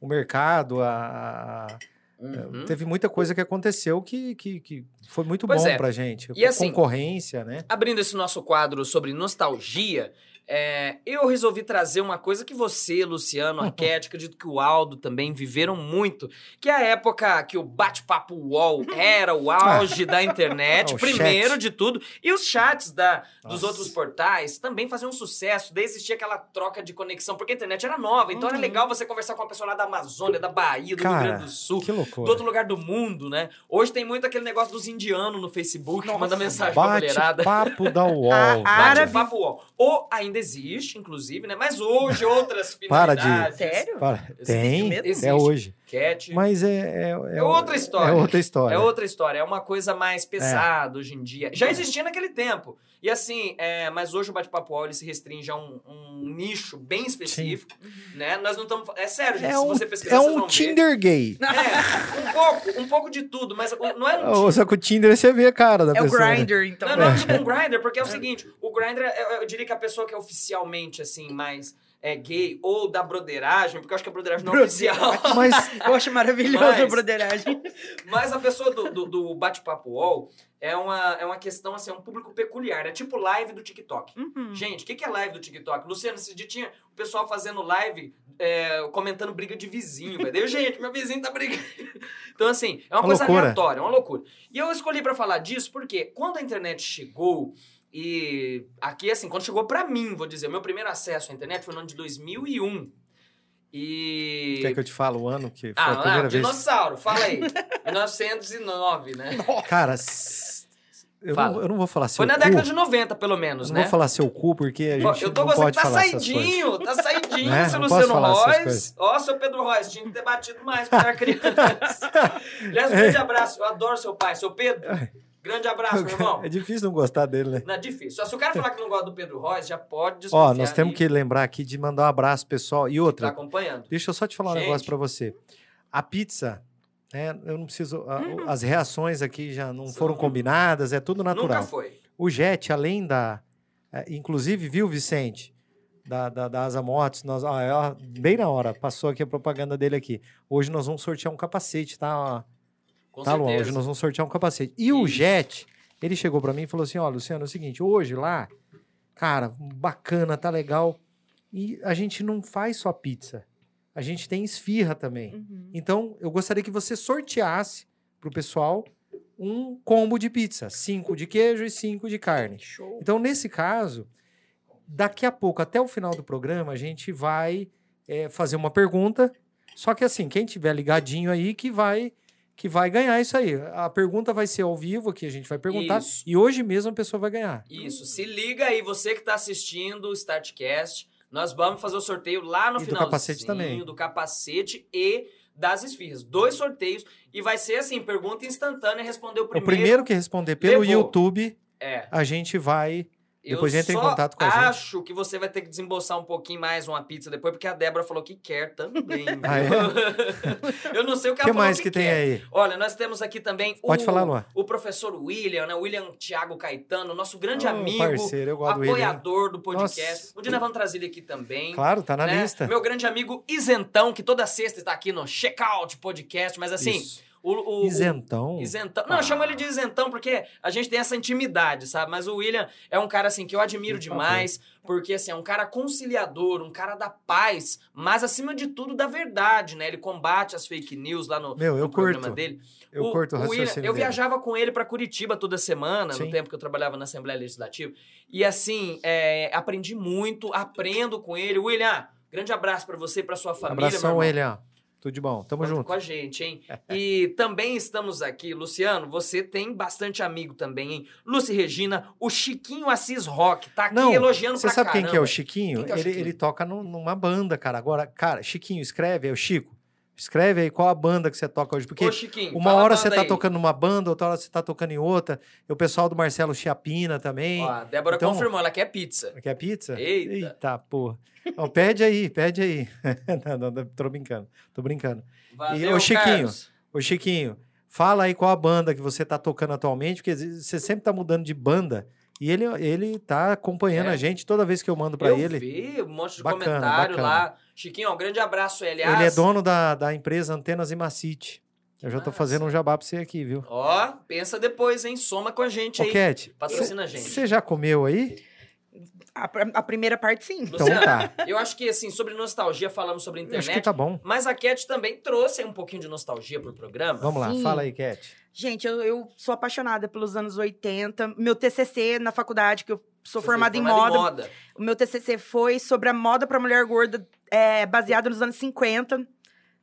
o mercado, a- a, Uhum. Teve muita coisa que aconteceu que, que, que foi muito Pois bom é. pra gente. E assim- Concorrência, né? Abrindo esse nosso quadro sobre nostalgia, é, eu resolvi trazer uma coisa que você, Luciano, a Cat, acredito que o Aldo também viveram muito, que é a época que o bate-papo UOL era o auge da internet, primeiro chat. de tudo, e os chats da, dos outros portais também faziam um sucesso, daí existia aquela troca de conexão, porque a internet era nova, então era Uhum. legal você conversar com uma pessoa lá da Amazônia, da Bahia, do Rio Cara, Grande do Sul, Que do outro lugar do mundo, né? Hoje tem muito aquele negócio dos indianos no Facebook, que Nossa. manda mensagem pra mulherada. Bate-papo da UOL. A-. Bate-papo UOL. Ou ainda existe, inclusive, né? Mas hoje outras Para de- finalidades. Sério? Para- Tem, mesmo? Existe. é hoje. Cat. Mas é, é, É outra história. É outra história. É outra história, é uma coisa mais pesada hoje em dia. Já existia naquele tempo. E assim, é, mas hoje o bate-papo UOL ele se restringe a um, um nicho bem específico, né? Nós não estamos... É sério, gente, É se um, você pesquisar, é um vão ver. Tinder gay. É, um pouco, um pouco de tudo, mas o- não é um Ou Só que o Tinder você vê a cara da É o pessoa. né? Grindr, então. Não, não é tipo um Grindr, porque é o seguinte, o Grindr, eu, eu diria que a pessoa que é oficialmente, assim, mais é, gay, ou da broderagem, porque eu acho que a broderagem não é oficial, Mas Eu acho maravilhoso Mas- a broderagem. mas a pessoa do, do, do bate-papo UOL é uma, é uma questão, assim, é um público peculiar, é tipo live do TikTok. Uhum. Gente, o que, que é live do TikTok? Luciano, esse dia tinha o pessoal fazendo live é, comentando briga de vizinho, velho. Gente, meu vizinho tá brigando. Então, assim, é uma, Uma coisa loucura. aleatória, é uma loucura. E eu escolhi pra falar disso porque quando a internet chegou, e aqui, assim, quando chegou pra mim, vou dizer, o meu primeiro acesso à internet foi no ano de 2001. E. quer que eu te fale o ano que foi Ah, a primeira ah, vez? dinossauro, fala aí. 1909, né? Cara, eu não, eu não vou falar seu Foi na cu. década de 90, pelo menos, Não né? vou falar seu cu, porque a gente eu tô não gostando pode que tá falar saidinho, tá saidinho, Né? seu Não Luciano Royce. Ó, seu Pedro Royce, tinha que ter batido mais quando era criança. Aliás, um grande abraço, eu adoro seu pai, seu Pedro. Grande abraço, meu irmão. É difícil não gostar dele, né? Não é difícil. Só se o cara falar que não gosta do Pedro Royce, já pode desconfiar. Ó, nós temos que lembrar aqui de mandar um abraço, pessoal. E Tá outra, acompanhando. deixa eu só te falar um Gente. negócio pra você. A pizza, né? Eu não preciso. a- Uhum. As reações aqui já não São- foram combinadas, é tudo natural. Nunca foi. O Jet, além da. é, inclusive, viu, Vicente? Da, da, da Asa Motos, nós, ó, é, ó, bem na hora, passou aqui a propaganda dele aqui. Hoje nós vamos sortear um capacete, tá? Com tá, Luan? certeza. Hoje nós vamos sortear um capacete. E o Isso. Jet, ele chegou pra mim e falou assim: ó, Luciano, é o seguinte, hoje lá, cara, bacana, tá legal. E a gente não faz só pizza. A gente tem esfirra também. Uhum. Então, eu gostaria que você sorteasse pro pessoal um combo de pizza. Cinco de queijo e cinco de carne. Show. Então, nesse caso, daqui a pouco, até o final do programa, a gente vai é, fazer uma pergunta. Só que assim, quem tiver ligadinho aí que vai que vai ganhar isso aí. A pergunta vai ser ao vivo, que a gente vai perguntar. Isso. E hoje mesmo a pessoa vai ganhar. Isso, se liga aí, você que tá assistindo o Startcast, nós vamos fazer o sorteio lá no E do capacete também. Do capacete e das esfirras. Dois sorteios. E vai ser assim, pergunta instantânea, responder o O primeiro. primeiro que responder pelo levou. YouTube, É. a gente vai Depois eu entra em contato com a gente. acho que você vai ter que desembolsar um pouquinho mais uma pizza depois, porque a Débora falou que quer também. Ah, é? eu não sei o que que ela falou mais que, tem quer. aí? Olha, nós temos aqui também Pode o, falar, Luan. o professor William, né? William Thiago Caetano, nosso grande Ô, amigo, parceiro, eu gosto do apoiador do podcast. Nossa. Um dia nós vamos trazer ele aqui também. Claro, tá na né? lista. Meu grande amigo Isentão, que toda sexta está aqui no Checkout Podcast, mas assim, Isso. O, o, o- Isentão. Isentão. Não, eu Ah. chamo ele de isentão porque a gente tem essa intimidade, sabe? Mas o William é um cara assim que eu admiro demais, porque assim, é um cara conciliador, um cara da paz, mas acima de tudo da verdade, né? Ele combate as fake news lá no, Meu, eu no programa curto. dele. Eu o, curto o o William, Eu viajava com ele pra Curitiba toda semana, Sim. no tempo que eu trabalhava na Assembleia Legislativa. E assim, é, aprendi muito, aprendo com ele. William, grande abraço pra você e pra sua família, Abração. William. Tudo de bom. Tamo Conta junto. com a gente, hein? E também estamos aqui, Luciano, você tem bastante amigo também, hein? Lucy Regina, o Chiquinho Assis Rock, tá aqui Não, elogiando Você sabe quem que é o caramba. Chiquinho? Que é o ele, Chiquinho? ele toca num- numa banda, cara. Agora, cara, Chiquinho, escreve, é o Chico. Escreve aí qual a banda que você toca hoje. Porque Ô, Chiquinho, uma hora você tá aí. tocando numa banda, outra hora você tá tocando em outra. E o pessoal do Marcelo Chiapina também. Ó, a Débora Então- confirmou, ela quer pizza. Quer pizza? Eita. porra. Ó, pede aí, pede aí. não, não, tô brincando. Tô brincando. Valeu, ô, Chiquinho, Carlos. Ô, Chiquinho, fala aí qual a banda que você tá tocando atualmente, porque você sempre tá mudando de banda. E ele, ele tá acompanhando É. a gente toda vez que eu mando pra eu ele. vi um monte de Bacana, comentário bacana. lá. Chiquinho, um grande abraço aí, aliás. Ele é dono da, da empresa Antenas e Macite. Eu já tô fazendo um jabá pra você aqui, viu? Ó, pensa depois, hein? Soma com a gente Ô, aí. Cat, Patrocina a gente. você já comeu aí? A, a primeira parte, sim. Então Luciano, tá. eu acho que, assim, sobre nostalgia, falamos sobre Eu internet. acho que tá bom. Mas a Cat também trouxe aí um pouquinho de nostalgia pro programa. Vamos lá, Sim. fala aí, Cat. Gente, eu, eu sou apaixonada pelos anos 80. Meu TCC na faculdade, que eu sou Você formada, foi em moda, O meu TCC foi sobre a moda para mulher gorda, é, baseado nos anos 50.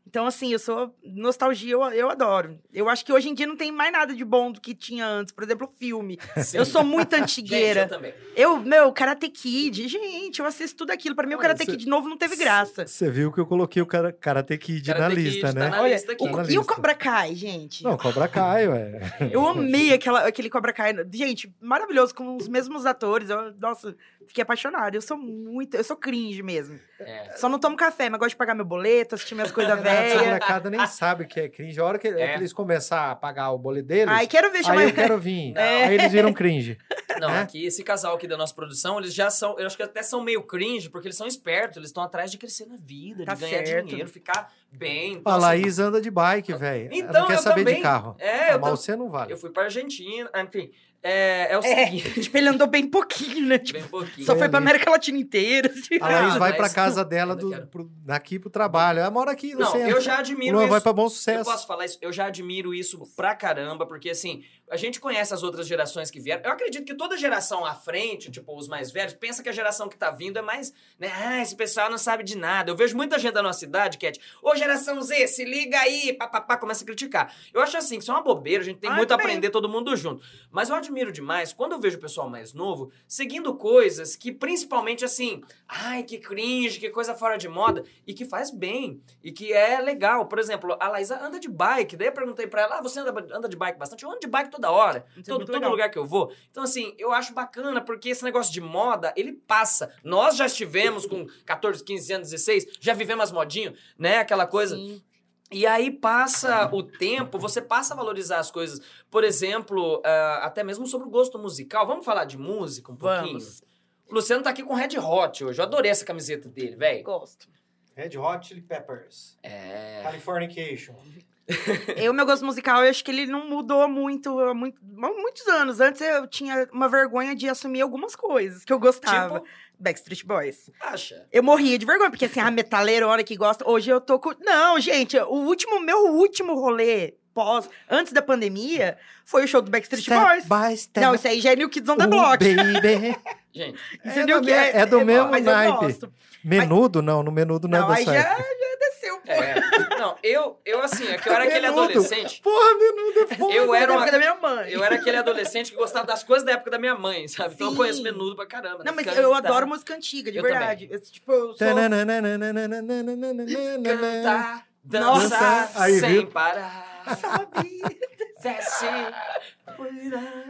Então, assim, eu sou nostalgia, eu, eu adoro. Eu acho que hoje em dia não tem mais nada de bom do que tinha antes. Por exemplo, filme. Sim. Eu sou muito Gente, antigueira. eu também. eu, meu, Karate Kid. Gente, eu assisto tudo aquilo. Pra mim, o Não, Karate você- Kid novo não teve graça. Você viu que eu coloquei o cara, Karate Kid na Karate Kid lista, tá né? na Olha, lista o- Tá na e o. Cobra Kai, gente? Não, Cobra Kai, ué. Eu amei aquela, aquele Cobra Kai. Gente, maravilhoso, com os mesmos atores. Eu, nossa, fiquei apaixonada. Eu sou muito. Eu sou cringe mesmo. É. Só não tomo café, mas gosto de pagar meu boleto, assistir minhas coisas velhas. molecada nem sabe o que é cringe. A hora que, é É. que eles começarem a pagar o boleto deles, Ai, quero ver chamar. aí eu quero vir. Não. Aí eles viram cringe. Não, É? aqui, esse casal aqui da nossa produção, eles já são, eu acho que até são meio cringe, porque eles são espertos, eles estão atrás de crescer na vida, Tá de ganhar certo. dinheiro, ficar bem. A Então, assim, Laís anda de bike, velho. Ela Então, não quer eu saber de também. carro. É, eu, mas você não vale. eu fui pra Argentina, enfim, é, é o É, seguinte, tipo, ele andou bem pouquinho, né? Tipo, bem pouquinho. só foi pra ali. América Latina inteira. assim. A Laís Ah, vai mas- pra casa dela do, quero. pro, daqui pro trabalho. Ela mora aqui, Não, você eu já admiro Luan isso. vai pra bom Eu sucesso. posso falar isso, eu já admiro isso pra caramba, porque assim, a gente conhece as outras gerações que vieram. Eu acredito que toda geração à frente, tipo, os mais velhos, pensa que a geração que tá vindo é mais, né? Ah, esse pessoal não sabe de nada. Eu vejo muita gente da nossa cidade, Cat, ô geração Z, se liga aí, papapá, começa a criticar. Eu acho assim, que isso é uma bobeira, a gente tem Ah, muito a aprender todo mundo junto. Mas eu admiro demais quando eu vejo o pessoal mais novo seguindo coisas que, principalmente assim, ai, que cringe, que coisa fora de moda, e que faz bem, e que é legal. Por exemplo, a Laísa anda de bike, daí eu perguntei pra ela, ah, você anda, anda de bike bastante? Eu ando de bike toda hora, Isso é todo, muito todo legal. lugar que eu vou. Então, assim, eu acho bacana, porque esse negócio de moda, ele passa. Nós já estivemos com 14, 15 anos, 16, já vivemos as modinhas, né, aquela coisa. Sim. E aí passa o tempo, você passa a valorizar as coisas. Por exemplo, ah, até mesmo sobre o gosto musical. Vamos falar de música um pouquinho? Vamos. O Luciano tá aqui com Red Hot hoje. Eu adorei essa camiseta dele, velho. Gosto. Red Hot Chili Peppers. É. Californication. Eu, meu gosto musical, eu acho que ele não mudou muito há muito, há muitos anos. Antes eu tinha uma vergonha de assumir algumas coisas que eu gostava. Tipo, Backstreet Boys. acha? Eu morria de vergonha, porque assim, a metaleirona que gosta. Hoje eu tô com. Não, gente, o último, meu último rolê pós, antes da pandemia, foi o show do Backstreet Boys. by step. Não, isso aí já é New Kids on the Ooh, Block. baby. Gente, Isso É New do me- é do mesmo mas eu naipe. Menudo? Não, no menudo não, Não, é da aí já, pô. é. Não, eu, eu assim, é que eu era aquele Menudo. adolescente. Porra, menudo é foda. Eu era Da uma- época da minha mãe. Eu era aquele adolescente que gostava das coisas da época da minha mãe, sabe? Então eu Sim. conheço menudo pra caramba. Não, né? mas eu Cantar, adoro música antiga, de Eu verdade. Eu, tipo, eu sou... Cantar, Nossa. dançar, Aí, sem viu? parar. Sabe? Desce.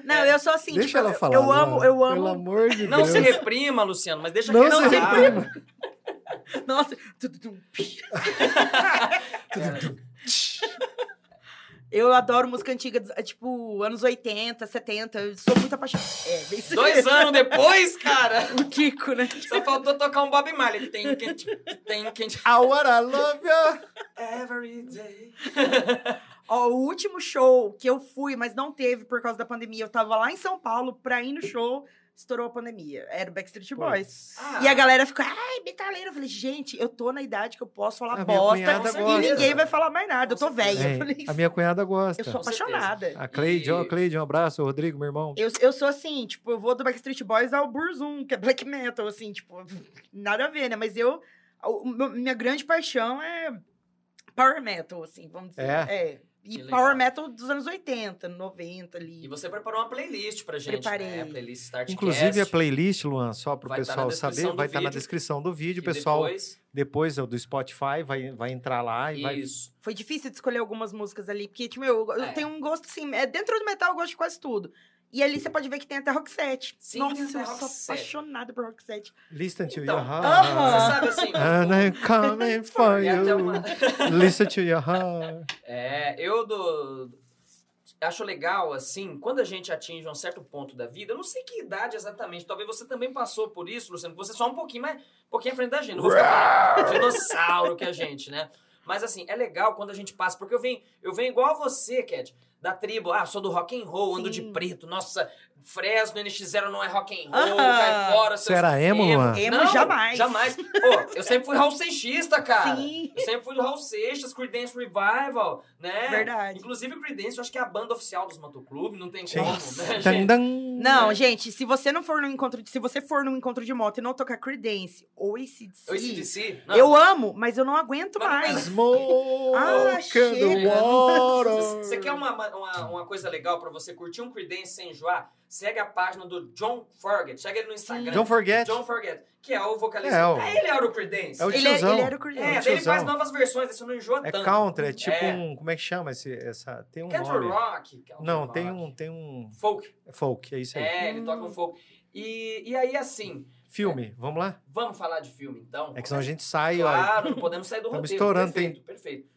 Não, eu sou assim, Deixa tipo, ela eu- falar. eu amo, eu Pelo amo. amor de Não Deus. se reprima, Luciano, mas deixa Não que se reprima. Nossa. Eu adoro música antiga, é, tipo, anos 80, 70. Eu sou muito apaixonada. É, bem Dois anos depois, cara, O Kiko, né? só faltou tocar um Bob Marley. Tem quente, tem quente. I wanna love you. Every day. Ó, o último show que eu fui, mas não teve por causa da pandemia, eu tava lá em São Paulo pra ir no show, estourou a pandemia. Era o Backstreet Boys. Ah, E a galera ficou, ai, metaleiro. Eu falei, gente, eu tô na idade que eu posso falar A bosta e ninguém vai falar mais nada. Eu tô velha. É, Eu, falei, a minha cunhada gosta. eu sou Com certeza. apaixonada. A Cleide, ó, E- Cleide, um abraço. O Rodrigo, meu irmão. Eu, eu sou assim, tipo, eu vou do Backstreet Boys ao Burzum, que é black metal, assim, tipo, nada a ver, né? Mas eu, meu- minha grande paixão é power metal, assim, vamos dizer. É? E Que legal. power metal dos anos 80, 90 ali. E você preparou uma playlist pra gente, Preparei. né? A playlist Startcast. Inclusive a playlist, Luan, só para o Vai tá pessoal na descrição saber, do vai estar na vídeo. descrição do vídeo. Pessoal, Depois, depois do Spotify, vai, vai entrar lá e vai. isso. Foi difícil de escolher algumas músicas ali, porque, tipo, eu, eu É. tenho um gosto, assim, é, dentro do metal eu gosto de quase tudo. E ali você pode ver que tem até rock set. Sim, Nossa, eu rock sou apaixonada por rock set. Listen to Então, your heart. aham. Você sabe assim... And I'm coming for you. uma... Listen to your heart. É, eu do... acho legal, assim, quando a gente atinge um certo ponto da vida, eu não sei que idade exatamente, talvez você também passou por isso, Luciano, porque você é só um pouquinho mais, um pouquinho à frente da gente, não vou ficar dinossauro que a gente, né? Mas assim, é legal quando a gente passa, porque eu venho, eu venho igual a você, Cat, da tribo, ah, sou do rock and roll, ando de Sim. preto, nossa, Fresno, NX0 não é rock and roll, Aham. cai fora. Você era emo, Luan? Emo Não, jamais. Jamais. Pô, eu sempre fui Raul Seixista, cara. Sim. Eu sempre fui do Raul Seixas, Creedence Revival, né? Verdade. Inclusive o Creedence, eu acho que é a banda oficial dos Motoclube, não tem Sim. como, né, gente? Não, gente, se você não for no encontro de, se você for num encontro de moto e não tocar Creedence ou ACDC, O ACDC, não. eu amo, mas eu não aguento Mas mais. Smoke Ah, chega. Você quer uma, uma, uma coisa legal pra você curtir um Creedence sem enjoar? Segue a página do John Forget. Segue ele no Instagram. Don't forget. John Forget, que é o vocalista. É, o- É, ele era o Creedence. É o Ele, é- ele era o É, Creedence. o ele faz novas versões, isso não enjoa É tanto. country, é tipo É. um. Como é que chama esse, essa? Tem um Country nome. rock. country Não, rock. tem um, tem um. Folk. Folk, é isso aí. É, ele toca um folk. E, e aí, assim, Filme, vamos lá? vamos falar de filme, então? É que senão a gente sai, ó. Claro, não podemos sair do roteiro. estourando, perfeito, perfeito.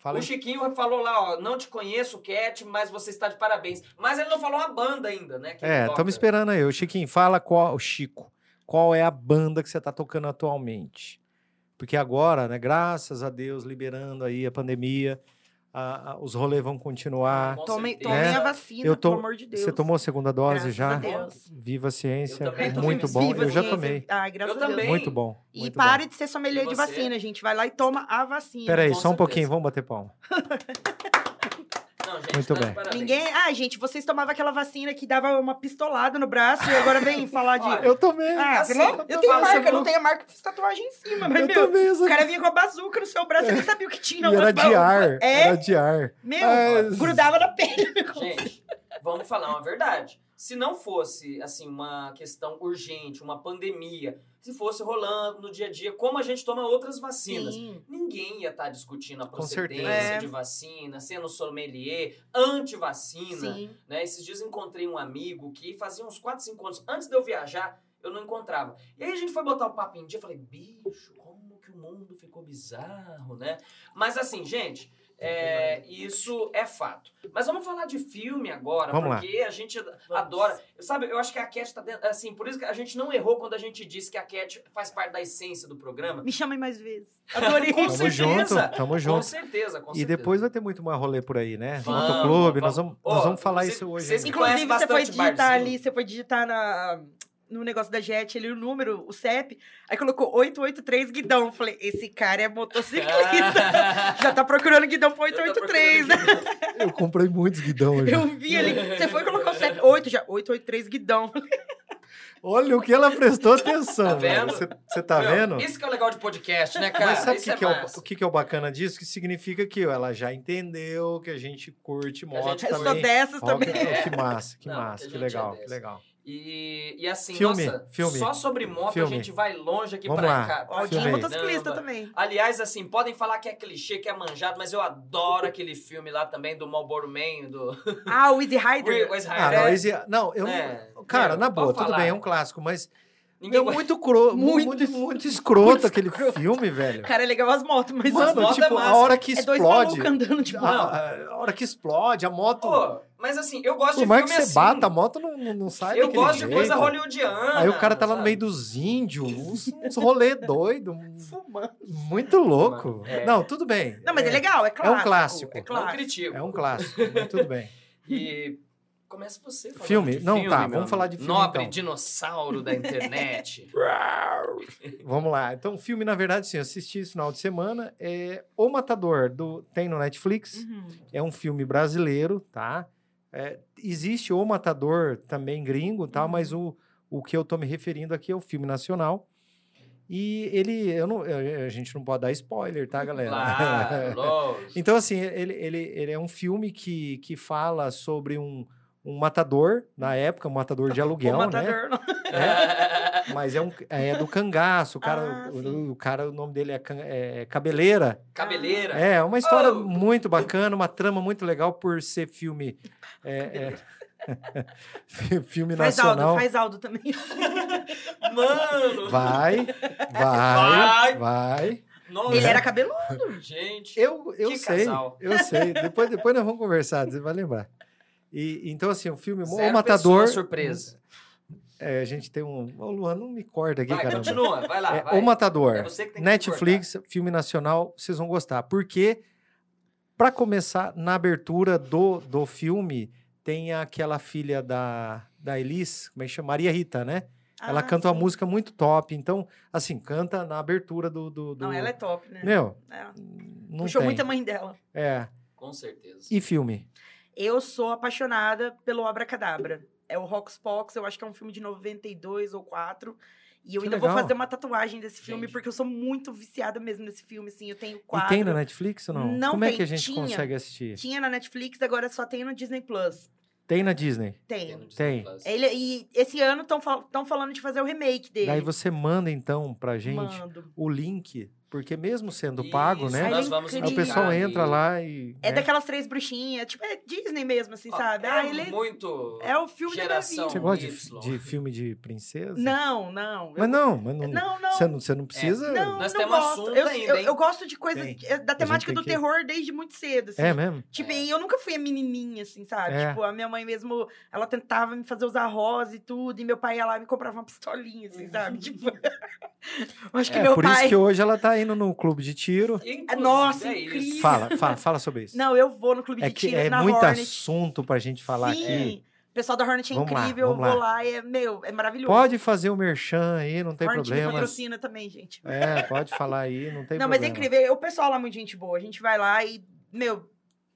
Fala o aí. Chiquinho falou lá, ó, não te conheço, Cat, mas você está de parabéns. Mas ele não falou a banda ainda, né? É, estamos esperando aí. O Chiquinho, fala qual. O Chico, qual é a banda que você tá tocando atualmente? Porque agora, né, graças a Deus, liberando aí a pandemia, a- a- os rolês vão continuar. Tomem, certeza. tomem É. a vacina, Eu tô- pelo amor de Deus. Você tomou a segunda dose Graças já? a Deus. Viva a ciência. Eu tô muito bom. Viva Eu já tomei. Ai, graças Eu a Deus. também. Muito bom. E muito pare de ser sommelier de vacina, gente. Vai lá e toma a vacina. Pera aí, com só um certeza. pouquinho, vamos bater palma. Não, gente, Muito bem. parabéns. Ninguém. Ah, gente, vocês tomavam aquela vacina que dava uma pistolada no braço e agora vem falar de. Olha, Eu tomei. Ah, assim, eu eu tenho marca, eu não tenho a marca, fiz tatuagem em cima, mas eu meu. tomei essa O cara vinha com a bazuca no seu braço, eu nem sabia o que tinha. E era de ar. É, Era de ar. meu, Mas- grudava na pele. Gente, vamos falar uma verdade. Se não fosse, assim, uma questão urgente, uma pandemia, se fosse rolando no dia a dia, como a gente toma outras vacinas, Sim. ninguém ia estar discutindo a procedência certeza. É. de vacina, sendo sommelier, anti-vacina, Sim. né? Esses dias eu encontrei um amigo que fazia uns 4, 5 anos, antes de eu viajar, eu não encontrava. E aí a gente foi botar o papo em dia, falei, bicho, como que o mundo ficou bizarro, né? Mas assim, gente, é, isso é fato. Mas vamos falar de filme agora, Vamos lá. porque a gente adora. Sabe, eu acho que a Cat tá dentro. Assim, por isso que a gente não errou quando a gente disse que a Cat faz parte da essência do programa. Me chamem mais vezes. Adorei. Com Tamo certeza. junto, tamo Com junto. certeza, com E certeza. depois vai ter muito mais rolê por aí, né? Vamos, Motoclube, nós vamos, vamos. nós vamos falar vocês- isso hoje. conhece Inclusive, você foi digitar barzinho. ali, você foi digitar na, no negócio da Jet ali o número, o CEP, aí colocou 883 guidão. Falei, esse cara é motociclista. Já tá procurando guidão pro Eu tô 883, né? procurando Eu comprei muitos guidão hoje. Eu vi ali. Você foi colocar o CEP 8 já. 883 guidão. Olha o que ela prestou atenção. Tá vendo? Você tá Meu, vendo? Isso que é o legal de podcast, né, cara? Mas sabe que, é que é o, o que, que é o bacana disso? Que significa que ela já entendeu que a gente curte a gente gente Eu sou também. dessas também. que, que massa, que Não, massa, que é legal, dessa. que legal. E, e assim, Filme, nossa, filme. só sobre moto Filme. a gente vai longe aqui Vamos pra lá. cá. É Filme. motociclista também. Aliás, assim, podem falar que é clichê, que é manjado, mas eu adoro aquele filme lá também do Marlboro Man, do Ah, o Easy Rider. Ah, Rider. não, É, esse- não, eu É. não. Cara, Meu, na boa, tudo falar. bem, é um clássico, mas ninguém é gosta- muito, cro, Muito muito, muito, escroto aquele filme, velho. Cara, é legal as motos, mas Mano, as motos tipo, é massa. a hora que É dois explode. malucos andando, tipo... A, a- hora que explode, a moto. Pô, mas assim, eu gosto por de mais filme que você assim. bata, a moto não, não, não sai Eu daquele gosto de jeito. coisa hollywoodiana. Aí o cara tá lá no sabe? meio dos índios, uns, uns rolê doido, Fumando. muito louco. É. Não, tudo bem. Não, mas é, legal, é clássico. clássico. É Não clássico. critico. É um clássico, tudo bem. E começa você falando Filme? de Não, filme, tá, vamos falar de filme, Nobre então. dinossauro da internet. Vamos lá. Então, filme, na verdade, sim, eu assisti esse final de semana. É O Matador, do, tem no Netflix. Uhum. É um filme brasileiro, tá? É, existe O Matador também gringo, tá? Uhum. Mas o, o que eu tô me referindo aqui é o filme nacional. E ele, eu não, a gente não pode dar spoiler, tá, galera? Claro. Então, assim, ele, ele, ele é um filme que, que fala sobre um, um matador, na época, um matador de aluguel, o né? matador, não. Mas é, um, é do cangaço, o cara, Ah, o, o cara, o nome dele é, é Cabeleira. Cabeleira. É, uma história Oh! muito bacana, uma trama muito legal por ser filme. é, é, filme Faz nacional. Aldo, faz Aldo também. Mano! Vai, Vai. vai, vai. Nossa, Ele era cabeludo. gente. Eu, eu Que sei, casal. eu sei. Depois, depois nós vamos conversar, você vai lembrar. E, então, assim, o filme Zero O Matador. surpresa. É, a gente tem um. Ô, Luan, não me corta aqui, Vai, caramba. continua, vai lá. É, vai. o Matador. É você que tem que Netflix, filme nacional, vocês vão gostar. Porque, para começar, na abertura do, do filme, tem aquela filha da, da Elis, como é que chama? Maria Rita, né? Ela Ah, canta uma sim. música muito top. Então, assim, canta na abertura do. do, do- Não, ela é top, né? Meu, É. não Puxou tem. muito a mãe dela. É. Com certeza. E filme? Eu sou apaixonada pelo Abracadabra. É o Rox Pox, eu acho que é um filme de 92 ou 4. E eu Que ainda legal. vou fazer uma tatuagem desse filme, Gente. porque eu sou muito viciada mesmo nesse filme, assim. Eu tenho E quatro. tem na Netflix ou não? Não Como é tem, que a gente tinha. consegue assistir? Tinha na Netflix, agora só tem no Disney Plus. Tem na Disney. Tem. Tem. Ele, e esse ano estão falando de fazer o remake dele. Daí você manda, então, pra gente Mando. o link, porque mesmo sendo pago, Isso, né? Aí Nós vamos é Aí o pessoal entra lá e. É né? daquelas três bruxinhas, tipo, é Disney mesmo, assim, Ó, sabe? É ah, ele muito. é o filme geração. vida. Você gosta de, de filme de princesa? Não, não. Mas eu- não, mas não. Não, não. Você não, você não precisa. Não, Nós não temos gosto. assunto eu, ainda, eu, hein? eu gosto de coisa é, da temática tem do que- terror desde muito cedo, assim. É mesmo? Tipo, e eu nunca fui a menininha, assim, sabe? É. Tipo, a minha mãe mesmo, ela tentava me fazer usar rosa e tudo, e meu pai ia lá e me comprava uma pistolinha, assim, sabe? Tipo, acho que É, meu por pai... isso que hoje ela tá indo no clube de tiro. Inclusive, Nossa, é isso. incrível. Fala, fala, fala sobre isso. Não, eu vou no clube é de tiro é na muito Hornet. assunto pra gente falar Sim. aqui. O pessoal da Hornet é Vamos lá, incrível, vamos eu vou lá. lá e é, meu, é maravilhoso. Pode fazer o merchan aí, não tem Hornet problema. patrocina também, gente. É, pode falar aí, não tem Não, mas problema. é incrível. O pessoal lá é muito gente boa. A gente vai lá e, meu,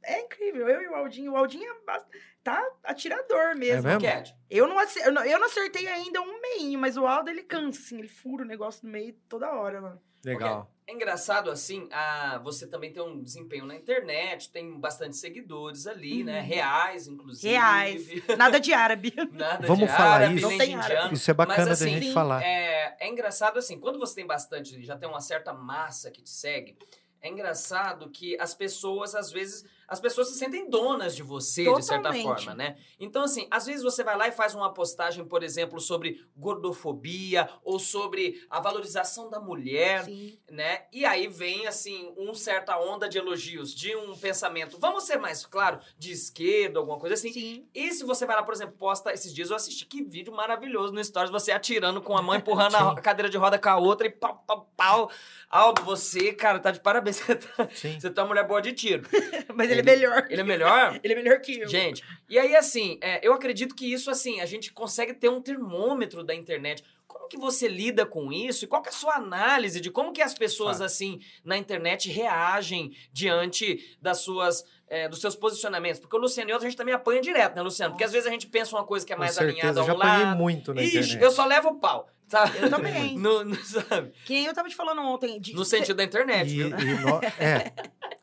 é incrível. Eu e o Aldinho. O Aldinho é tá atirador mesmo. mesmo? Cat, Eu, não ace- eu, não, eu não acertei ainda um meinho, mas o Aldo, ele cansa, assim. Ele fura o negócio no meio toda hora, mano. Legal. É engraçado assim, a, você também tem um desempenho na internet, tem bastante seguidores ali, né? Uhum. Reais, inclusive. Reais. Nada de árabe. Nada Vamos de falar árabe, isso. Não tem indiano. Isso é bacana Mas, da assim, gente sim, falar. É, é engraçado assim, quando você tem bastante, já tem uma certa massa que te segue, é engraçado que as pessoas, às vezes, as pessoas se sentem donas de você, de certa Totalmente. forma, né? Então, assim, às vezes você vai lá e faz uma postagem, por exemplo, sobre gordofobia ou sobre a valorização da mulher, Sim. né? E aí vem, assim, um certa onda de elogios, de um pensamento, vamos ser mais claro, de esquerda, alguma coisa assim. Sim. E se você vai lá, por exemplo, posta esses dias, eu assisti que vídeo maravilhoso no Stories, você atirando com a mão, empurrando a cadeira de roda com a outra e pau, pau, pau. Aldo, você, cara, tá de parabéns. Você tá, Sim. você tá uma mulher boa de tiro. Mas ele, Ele- é melhor. Ele é melhor? Ele é melhor que eu. Gente, e aí assim, é, eu acredito que isso assim, a gente consegue ter um termômetro da internet. Como que você lida com isso? E qual que é a sua análise de como que as pessoas Fato. assim na internet reagem diante das suas é, dos seus posicionamentos? Porque o Luciano e eu, a gente também apanha direto, né, Luciano? Porque às vezes a gente pensa uma coisa que é Com mais certeza, alinhada eu a já lado. muito na Ixi, internet. eu só levo o pau. Sabe? Eu também. No, no- sabe? Que nem eu tava te falando ontem. de- no cê- sentido da internet, E, viu? e nó- é,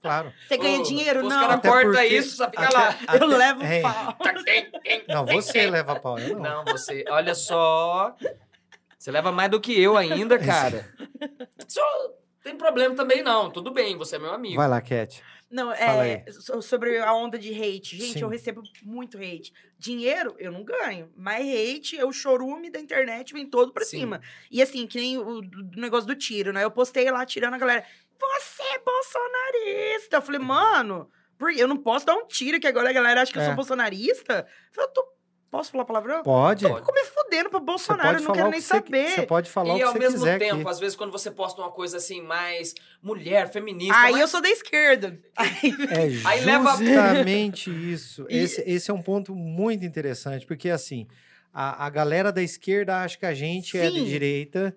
claro. Você ganha Ô, dinheiro? Os Não. caras Até cortam porque- isso, só fica até- lá. Eu levo É. pau. Não, você leva pau, eu não. Não, você. Olha só. Você leva mais do que eu ainda, cara. Só tem problema também, não. Tudo bem, você é meu amigo. Vai lá, Cat. Não, é so- sobre a onda de hate. Gente, Sim. eu recebo muito hate. Dinheiro, eu não ganho. Mas hate, é o chorume da internet vem todo pra Sim. cima. E assim, que nem o do negócio do tiro, né? Eu postei lá tirando a galera. Você é bolsonarista! Eu falei, mano, por- eu não posso dar um tiro que agora a galera acha que eu É. sou bolsonarista. Eu falei, eu tô. Posso falar palavrão? Pode. Tô me fudendo Você Bolsonaro, eu não quero o nem que saber. você pode falar o E que ao você mesmo quiser tempo, aqui. às vezes, quando você posta uma coisa assim, mais mulher, feminista. Aí mais- eu sou da esquerda. Aí, É Aí leva- justamente isso. E- Esse, esse é um ponto muito interessante, porque assim, a, a galera da esquerda acha que a gente é de Sim. direita,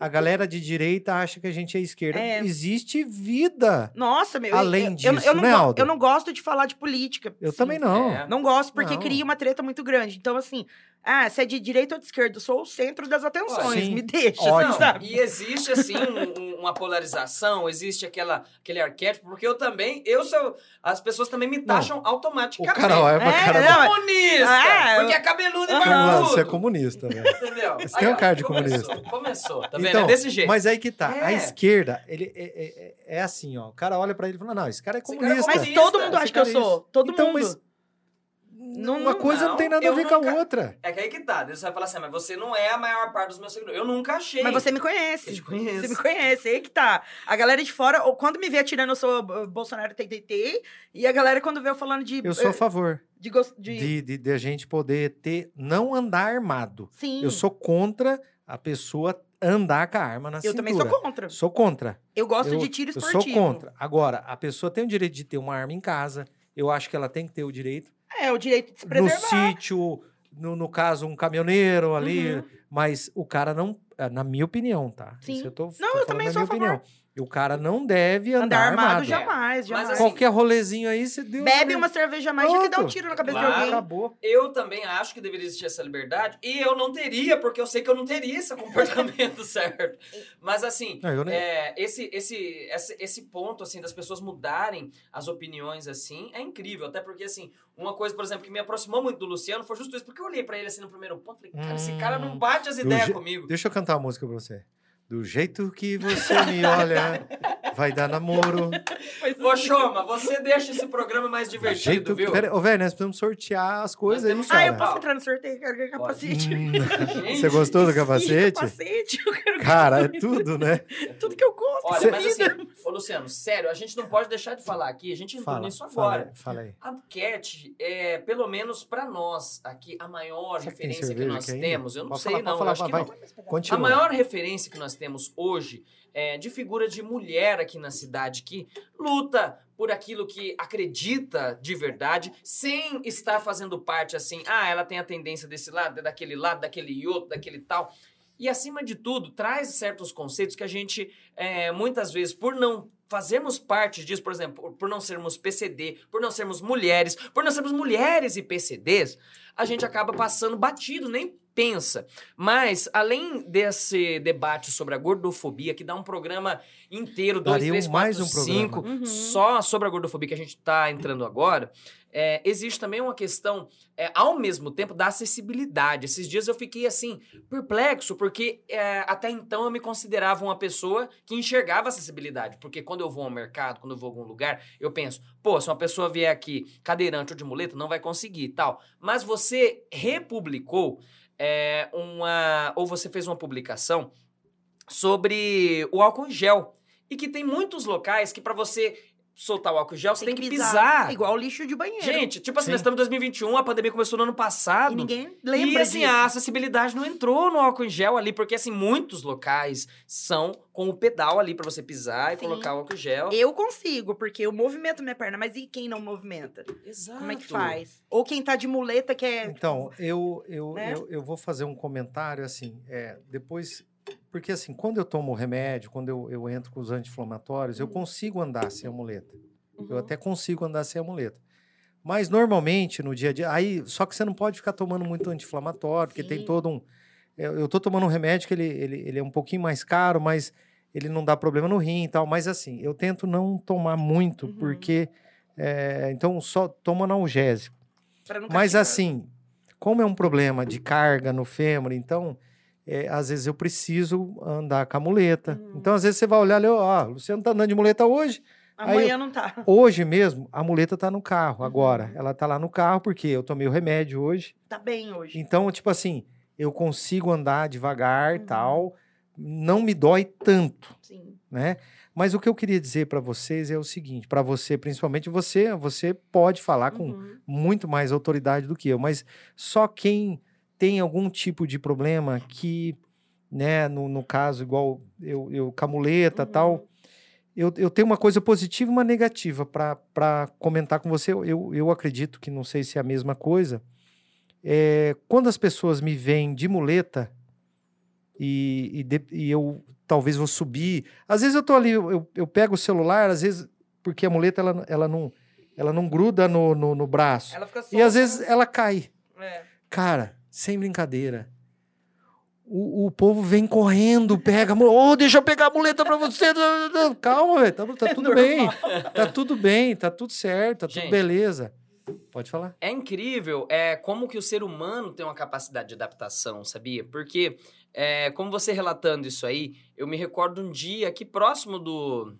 a galera de direita acha que a gente é esquerda. É. Existe vida. Nossa, meu. Além eu, eu, disso, eu não, né, Aldo? eu não gosto de falar de política. Eu Sim. também não. É. Não gosto, porque Não. cria uma treta muito grande. Então, assim, ah, se é de direita ou de esquerda, eu sou o centro das atenções. Sim. Me deixa, Ótimo. sabe? E existe, assim, um- um- uma polarização, existe aquela, aquele arquétipo, porque eu também, eu sou. As pessoas também me taxam O automaticamente. cara olha pra É, cara não, do... Comunista! Ah, porque eu- é cabeludo e barbudo. você é comunista, velho. Entendeu? Você tem um cara de começou, comunista. Começou, tá vendo? Então, é desse jeito. Mas aí que tá. A É. esquerda, ele é, é- é- é assim, ó. O cara olha pra ele e fala: não, esse cara é Esse cara é comunista. Mas comunista, todo mundo esse acha que eu é sou. Todo Então, mundo. mas Não- uma coisa não, não, tem nada a eu ver com a nunca- outra. É que aí que tá. Você vai falar assim, mas você não é a maior parte dos meus seguidores. Eu nunca achei. Mas você me Eu conhece. te conheço. Você me conhece, aí que tá. A galera de fora, ou quando me vê atirando, eu sou uh, Bolsonaro TTT. E a galera, quando vê eu falando de. Eu sou a eh, favor de, de- de, de, de a gente poder ter, não andar armado. Sim. Eu sou contra a pessoa andar com a arma na Eu cintura. também sou contra. Sou contra. Eu gosto eu, de tiro eu esportivo. sou contra. Agora, a pessoa tem o direito de ter uma arma em casa. Eu acho que ela tem que ter o direito. É, o direito de se No preservar. sítio, no, no caso, um caminhoneiro ali. Uhum. Mas o cara não. eh, Na minha opinião, tá? Sim. Isso eu tô, Não, tô eu também sou a favor. opinião. E o cara não deve andar, Andar armado, armado. jamais, Mas jamais. assim, Qualquer rolezinho aí, você deu. Bebe uma cerveja a mais, já que dá um tiro na cabeça Claro. de alguém. Acabou. Eu também acho que deveria existir essa liberdade. E eu não teria, porque eu sei que eu não teria esse comportamento certo. Mas assim, Não, nem- é, esse, esse, esse, esse ponto, assim, das pessoas mudarem as opiniões, assim, é incrível. Até porque, assim, uma coisa, por exemplo, que me aproximou muito do Luciano foi justo isso. Porque eu olhei pra ele, assim, no primeiro ponto e falei, cara, esse cara não Hum, bate as ideias comigo. Deixa eu cantar uma música pra você. Do jeito que você me olha, vai dar namoro. Ô, Choma, você deixa esse programa mais Do divertido, jeito viu? Pera, ô, velho, nós precisamos sortear as coisas aí, temos- Ah, eu cara. posso entrar no sorteio, quero ganhar capacete. Hum, Gente, você gostou do capacete? capacete, eu quero Cara, é tudo, né? tudo que eu gosto. Olha, essa mas assim, ô Luciano, sério, a gente não pode deixar de falar aqui, a gente entrou Fala, nisso fala, agora. aí, fala aí. A Cat é, pelo menos pra nós aqui, a maior Será que referência que cerveja nós ainda? temos. Eu não Pode sei, falar, não. falar, eu acho que vai, não. A Continua. maior referência que nós temos hoje é de figura de mulher aqui na cidade que luta por aquilo que acredita de verdade, sem estar fazendo parte assim, ah, ela tem a tendência desse lado, daquele lado, daquele outro, daquele tal. E acima de tudo, traz certos conceitos que a gente, é, muitas vezes, por não fazermos parte disso, por exemplo, por- por não sermos PCD, por não sermos mulheres, por não sermos mulheres e PCDs, a gente acaba passando batido, nem pensa. Mas, além desse debate sobre a gordofobia, que dá um programa inteiro, dois, Daria três, um- mais quatro, um programa. cinco, Uhum. só sobre a gordofobia que a gente está entrando agora, é, existe também uma questão, é, ao mesmo tempo, da acessibilidade. Esses dias eu fiquei, assim, perplexo, porque é, até então eu me considerava uma pessoa que enxergava acessibilidade. Porque quando eu vou ao mercado, quando eu vou a algum lugar, eu penso, pô, se uma pessoa vier aqui cadeirante ou de muleta, não vai conseguir e tal. Mas você republicou é, uma... ou você fez uma publicação sobre o álcool em gel. E que tem muitos locais que para você soltar o álcool em gel, você tem, que pisar. Igual lixo de banheiro. Gente, tipo assim, Sim. nós estamos em 2021, a pandemia começou no ano passado. e ninguém E lembra assim, disso. a acessibilidade não entrou no álcool em gel ali, porque assim, muitos locais são com o pedal ali pra você pisar e Sim. colocar o álcool gel. Eu consigo, porque eu movimento minha perna, mas e quem não movimenta? Exato. Como é que faz? Ou quem tá de muleta que é. Então, eu, eu, Né? eu, eu vou fazer um comentário assim, é, depois. Porque assim, quando eu tomo remédio, quando eu, eu entro com os anti-inflamatórios, eu Uhum. consigo andar sem a muleta. Eu Uhum. até consigo andar sem a muleta. Mas normalmente no dia a dia. Aí, só que você não pode ficar tomando muito anti-inflamatório, porque tem todo um. eu, eu tô tomando um remédio que ele, ele, ele é um pouquinho mais caro, mas ele não dá problema no rim e tal. Mas assim, eu tento não tomar muito, Uhum. porque. é, então, só tomo analgésico. Mas assim, como é um problema de carga no fêmur, então, é, às vezes eu preciso andar com a muleta. Hum. Então, às vezes você vai olhar ali, ó, o Luciano tá andando de muleta hoje. Amanhã não tá. Hoje mesmo, a muleta tá no carro, agora. Uhum. Ela tá lá no carro, porque eu tomei o remédio hoje. Tá bem hoje. Então, tipo assim, eu consigo andar devagar e Uhum. tal. Não me dói tanto, Sim. né? Mas o que eu queria dizer para vocês é o seguinte, para você, principalmente você, você pode falar com Uhum. muito mais autoridade do que eu, mas só quem tem algum tipo de problema que, né, no, no caso, igual eu, eu com a muleta Uhum. tal, eu, eu tenho uma coisa positiva e uma negativa para comentar com você. Eu, eu acredito que não sei se é a mesma coisa. É, quando as pessoas me veem de muleta e, e, de- e eu talvez vou subir, às vezes eu tô ali, eu, eu- pego o celular, às vezes, porque a muleta ela, ela, não, ela não gruda no, no, no braço. Ela fica E às solta, vezes ela cai. né? É. Cara, sem brincadeira. O, o povo vem correndo, pega. Ô, deixa eu pegar a muleta pra você. Calma, velho. Tá, tá tudo bem. Tá tudo bem, tá tudo certo, tá tudo Gente. beleza. Pode falar. É incrível é, como que o ser humano tem uma capacidade de adaptação, sabia? Porque, é, como você relatando isso aí, eu me recordo um dia aqui próximo do,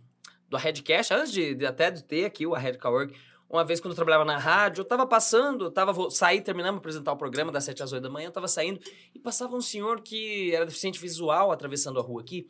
do Redcast, antes de, de até de ter aqui o Red Cowork, uma vez quando eu trabalhava na rádio, eu tava passando, eu vo- saí, terminamos de apresentar o programa das 7 às 8 da manhã, eu tava saindo e passava um senhor que era deficiente visual atravessando a rua aqui.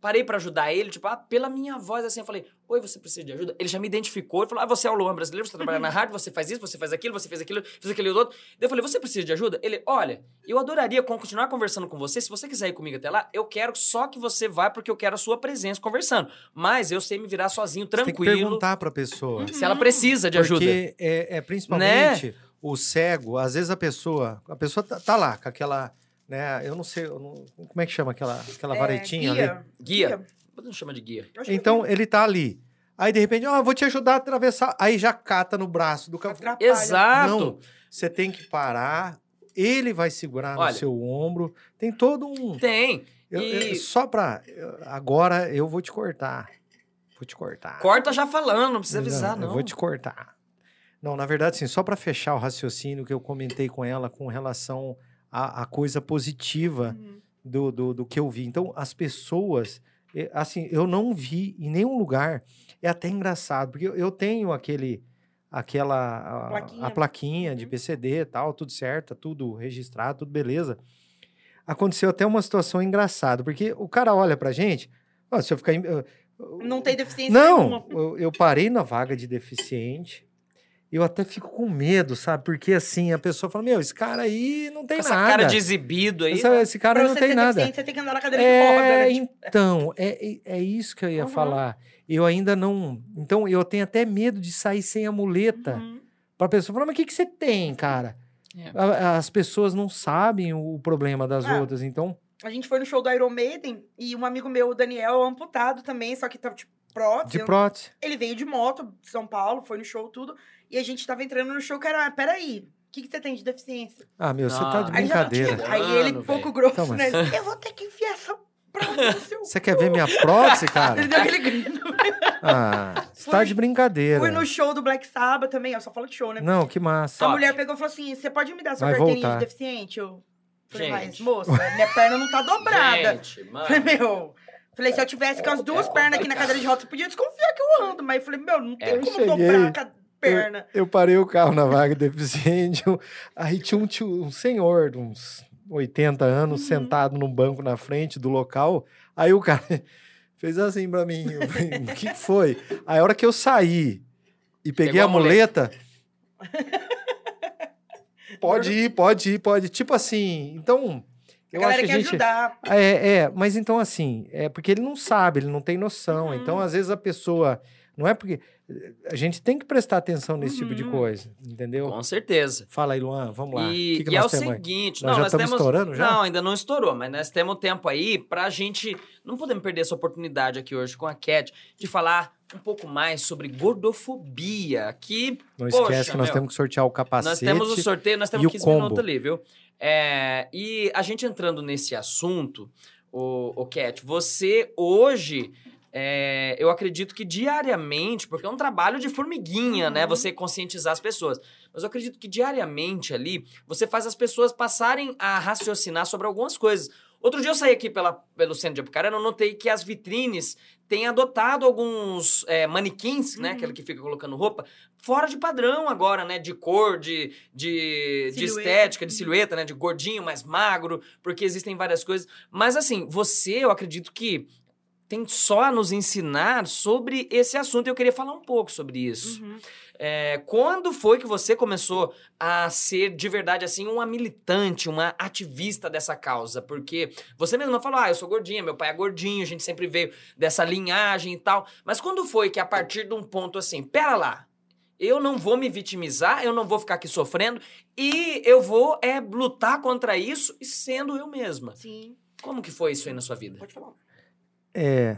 Parei pra ajudar ele, tipo, ah, pela minha voz, assim, eu falei, oi, você precisa de ajuda? Ele já me identificou, ele falou, ah, você é o Luan brasileiro, você trabalha na rádio, você faz isso, você faz aquilo, você fez aquilo, fez aquele outro. Daí eu falei, você precisa de ajuda? Ele, olha, eu adoraria con- continuar conversando com você, se você quiser ir comigo até lá, eu quero só que você vá, porque eu quero a sua presença conversando. Mas eu sei me virar sozinho, Você tem que tranquilo, perguntar pra pessoa. se ela precisa de ajuda. Porque é, é principalmente o cego, às vezes a pessoa, a pessoa tá, tá lá com aquela, né, eu não sei, eu não- como é que chama aquela, aquela É, varetinha ali? guia. Guia. Não chama de guia. Eu que Então ele tá ali. Aí de repente, ó, vou te ajudar a atravessar. Aí já cata no braço do cavalo. Exato. Não, você tem que parar. Ele vai segurar Olha. no seu ombro. Tem todo um. Tem. Eu- eu- E- só pra. eu- Agora eu vou te cortar. Vou te cortar. Corta já falando, não precisa avisar, Eu não. vou te cortar. Não, na verdade, sim, só para fechar o raciocínio que eu comentei com ela com relação à, à coisa positiva Uhum. do, do, do que eu vi. Então, as pessoas, eh, assim, eu não vi em nenhum lugar. É até engraçado, porque eu, tenho aquele, aquela a, Plaquinha. a plaquinha de Uhum. PCD tal, tudo certo, tudo registrado, tudo beleza. Aconteceu até uma situação engraçada, porque o cara olha pra gente, ó, se eu ficar. Não tem deficiência não, eu, eu parei na vaga de deficiente. Eu até fico com medo, sabe? Porque assim, a pessoa fala: Meu, esse cara aí não tem Com essa nada. cara de exibido aí. Esse, esse cara Pra não você tem nada. você tem que andar na cadeira de roda, É, né? Tipo, então, é, é- é isso que eu ia Uhum. falar. Eu ainda não. Então, eu tenho até medo de sair sem a muleta. uhum. Pra pessoa falar: Mas o que, que você tem, cara? É. A- As pessoas não sabem o problema das Ah. outras. Então, A gente foi no show do Iron Maiden e um amigo meu, o Daniel, é amputado também, só que tava, tipo, prótese. de prótese. Ele veio de moto de São Paulo, foi no show tudo. E a gente tava entrando no show, que era, peraí, o que, que você tem de deficiência? Ah, meu, você tá de Não. Aí, já- brincadeira. aí ele, Mano, pouco grosso, Então, né? mas- Eu vou ter que enfiar essa prótese no seu... Você quer ver minha prótese, cara? Ele deu aquele grito. Ah, você tá de brincadeira. Fui no show do Black Sabbath também, eu só falo de show, né? Não, que massa. A Top. mulher pegou e falou assim: você pode me dar sua Vai carteirinha voltar. de deficiente? Eu falei, mas, moça, minha perna não tá dobrada. Gente, mano. Falei, meu. Falei, se eu tivesse com as duas É pernas aqui na cadeira de roda, você podia desconfiar que eu ando. Mas eu falei, meu, não tem É. como dobrar a ca- perna. Eu parei o carro na vaga deficiente. eu- Aí tinha um, tio- um senhor de uns 80 anos Uhum. sentado num banco na frente do local. Aí o cara fez assim pra mim. eu O que foi? Aí a hora que eu saí e peguei Pegou a a muleta. pode ir, pode ir, pode. ir. Tipo assim, então. A Eu galera acho que quer a gente. ajudar. É, é, mas então assim, é porque ele não sabe, ele não tem noção. Uhum. Então, às vezes, a pessoa Não é porque. A gente tem que prestar atenção nesse tipo de Uhum. coisa, entendeu? Com certeza. Fala aí, Luan, vamos lá. E, que que e é o seguinte, Nós não, já nós estamos temos. estourando já? Não, ainda não estourou, mas nós temos tempo aí pra gente. Não podemos perder essa oportunidade aqui hoje com a Cat de falar um pouco mais sobre gordofobia. Que Não Poxa, esquece que nós meu, temos que sortear o capacete. nós temos o sorteio, nós temos e o 15 combo. minutos ali, viu? É, e a gente entrando nesse assunto, o, o Cat, você hoje. É, eu acredito que diariamente, porque é um trabalho de formiguinha, né? Uhum. Você conscientizar as pessoas. Mas eu acredito que diariamente ali, você faz as pessoas passarem a raciocinar sobre algumas coisas. Outro dia eu saí aqui pela, pelo centro de Apucarana, eu notei que as vitrines têm adotado alguns é, manequins, né? Uhum. Aquele que fica colocando roupa, fora de padrão agora, né? De cor, de, de, de estética, de silhueta, né? De gordinho, mais magro, porque existem várias coisas. Mas assim, você, eu acredito que tem só a nos ensinar sobre esse assunto. e Eu queria falar um pouco sobre isso. Uhum. É, quando foi que você começou a ser de verdade assim uma militante, uma ativista dessa causa? Porque você mesma falou: "Ah, eu sou gordinha, meu pai é gordinho, a gente sempre veio dessa linhagem e tal". Mas quando foi que a partir de um ponto assim, pera lá, eu não vou me vitimizar, eu não vou ficar aqui sofrendo e eu vou é lutar contra isso e sendo eu mesma. Sim, Como que foi isso aí na sua vida? pode falar. É,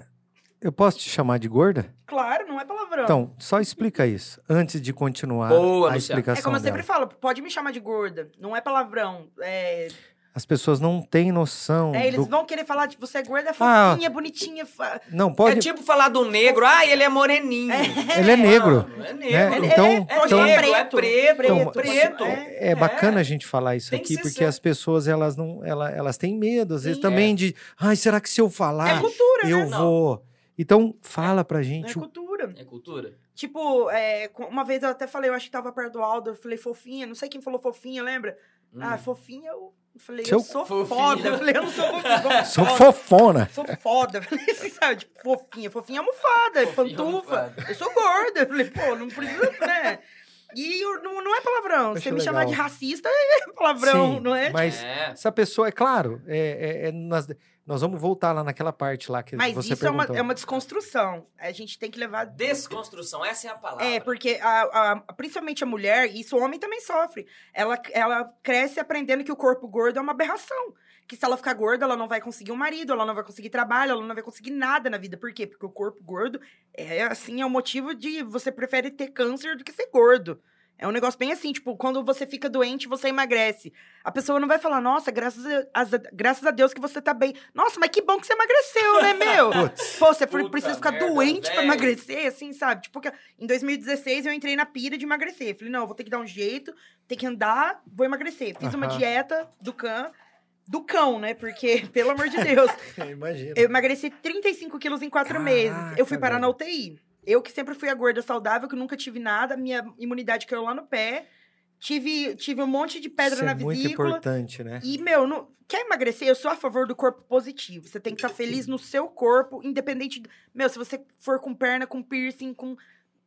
eu posso te chamar de gorda? Claro, não é palavrão. Então, só explica isso antes de continuar Boa, a Luciano. explicação é como eu dela. sempre falo, pode me chamar de gorda, não é palavrão. É, As pessoas não têm noção é, eles do... vão querer falar de você é gorda, é Ah. fofinha, bonitinha. fa- Não, pode... É tipo falar do negro, ah, ele é moreninho. Ele é negro. Não, é né? negro. Ele- Então, é, É então, negro, é preto, preto, Então, é preto. é. é bacana a gente falar isso Tem aqui, ser porque sério. as pessoas, elas não... Ela, elas têm medo, às vezes, Sim. também de... Ai, será que se eu falar, É cultura, eu né? Vou... Então, fala pra É gente o cultura. É cultura? Tipo, é, uma vez eu até falei, eu acho que tava perto do Aldo, eu falei fofinha, não sei quem falou fofinha, lembra? Ah, Hum. fofinha, eu falei, Seu- eu sou Fofinha. foda. Eu falei, eu não sou fofinha, Sou fofona. Sou foda. Eu falei assim, sabe? Tipo, fofinha. Fofinha é almofada, Fofinha pantufa. almofada. Eu sou gorda. Eu falei, pô, não precisa, né? E eu- não, não é palavrão. Você me legal. chamar de racista é palavrão, Sim, não é? Mas É. essa pessoa, é claro, é, é- é nas- nós vamos voltar lá naquela parte lá que Mas você isso é uma, perguntou. é uma desconstrução. A gente tem que levar. Desconstrução, essa é a palavra. É, porque a, a- principalmente a mulher, e isso o homem também sofre, ela, ela cresce aprendendo que o corpo gordo é uma aberração. Que se ela ficar gorda, ela não vai conseguir um marido, ela não vai conseguir trabalho, ela não vai conseguir nada na vida. Por quê? Porque o corpo gordo é assim, é o motivo de você prefere ter câncer do que ser gordo. É um negócio bem assim, tipo, quando você fica doente, você emagrece. A pessoa não vai falar, nossa, graças a, as- graças a Deus que você tá bem. Nossa, mas que bom que você emagreceu, né, meu? Pô, você Puta precisa ficar merda, doente pra velho. emagrecer, assim, sabe? Tipo, que em 2016 eu entrei na pira de emagrecer. Falei, não, vou ter que dar um jeito, ter que andar, vou emagrecer. Fiz uma dieta do cão, do cão, né? Porque, pelo amor de Deus, imagina. eu emagreci 35 quilos em quatro Caraca, meses. Eu fui parar na velho. UTI. Eu que sempre fui a gorda saudável, que nunca tive nada, minha imunidade caiu lá no pé. Tive, tive um monte de pedra Isso na é muito vesícula. importante, né? E, meu, não- quer emagrecer? Eu sou a favor do corpo positivo. Você tem que estar feliz no seu corpo, independente. do- Meu, se você for com perna, com piercing, com.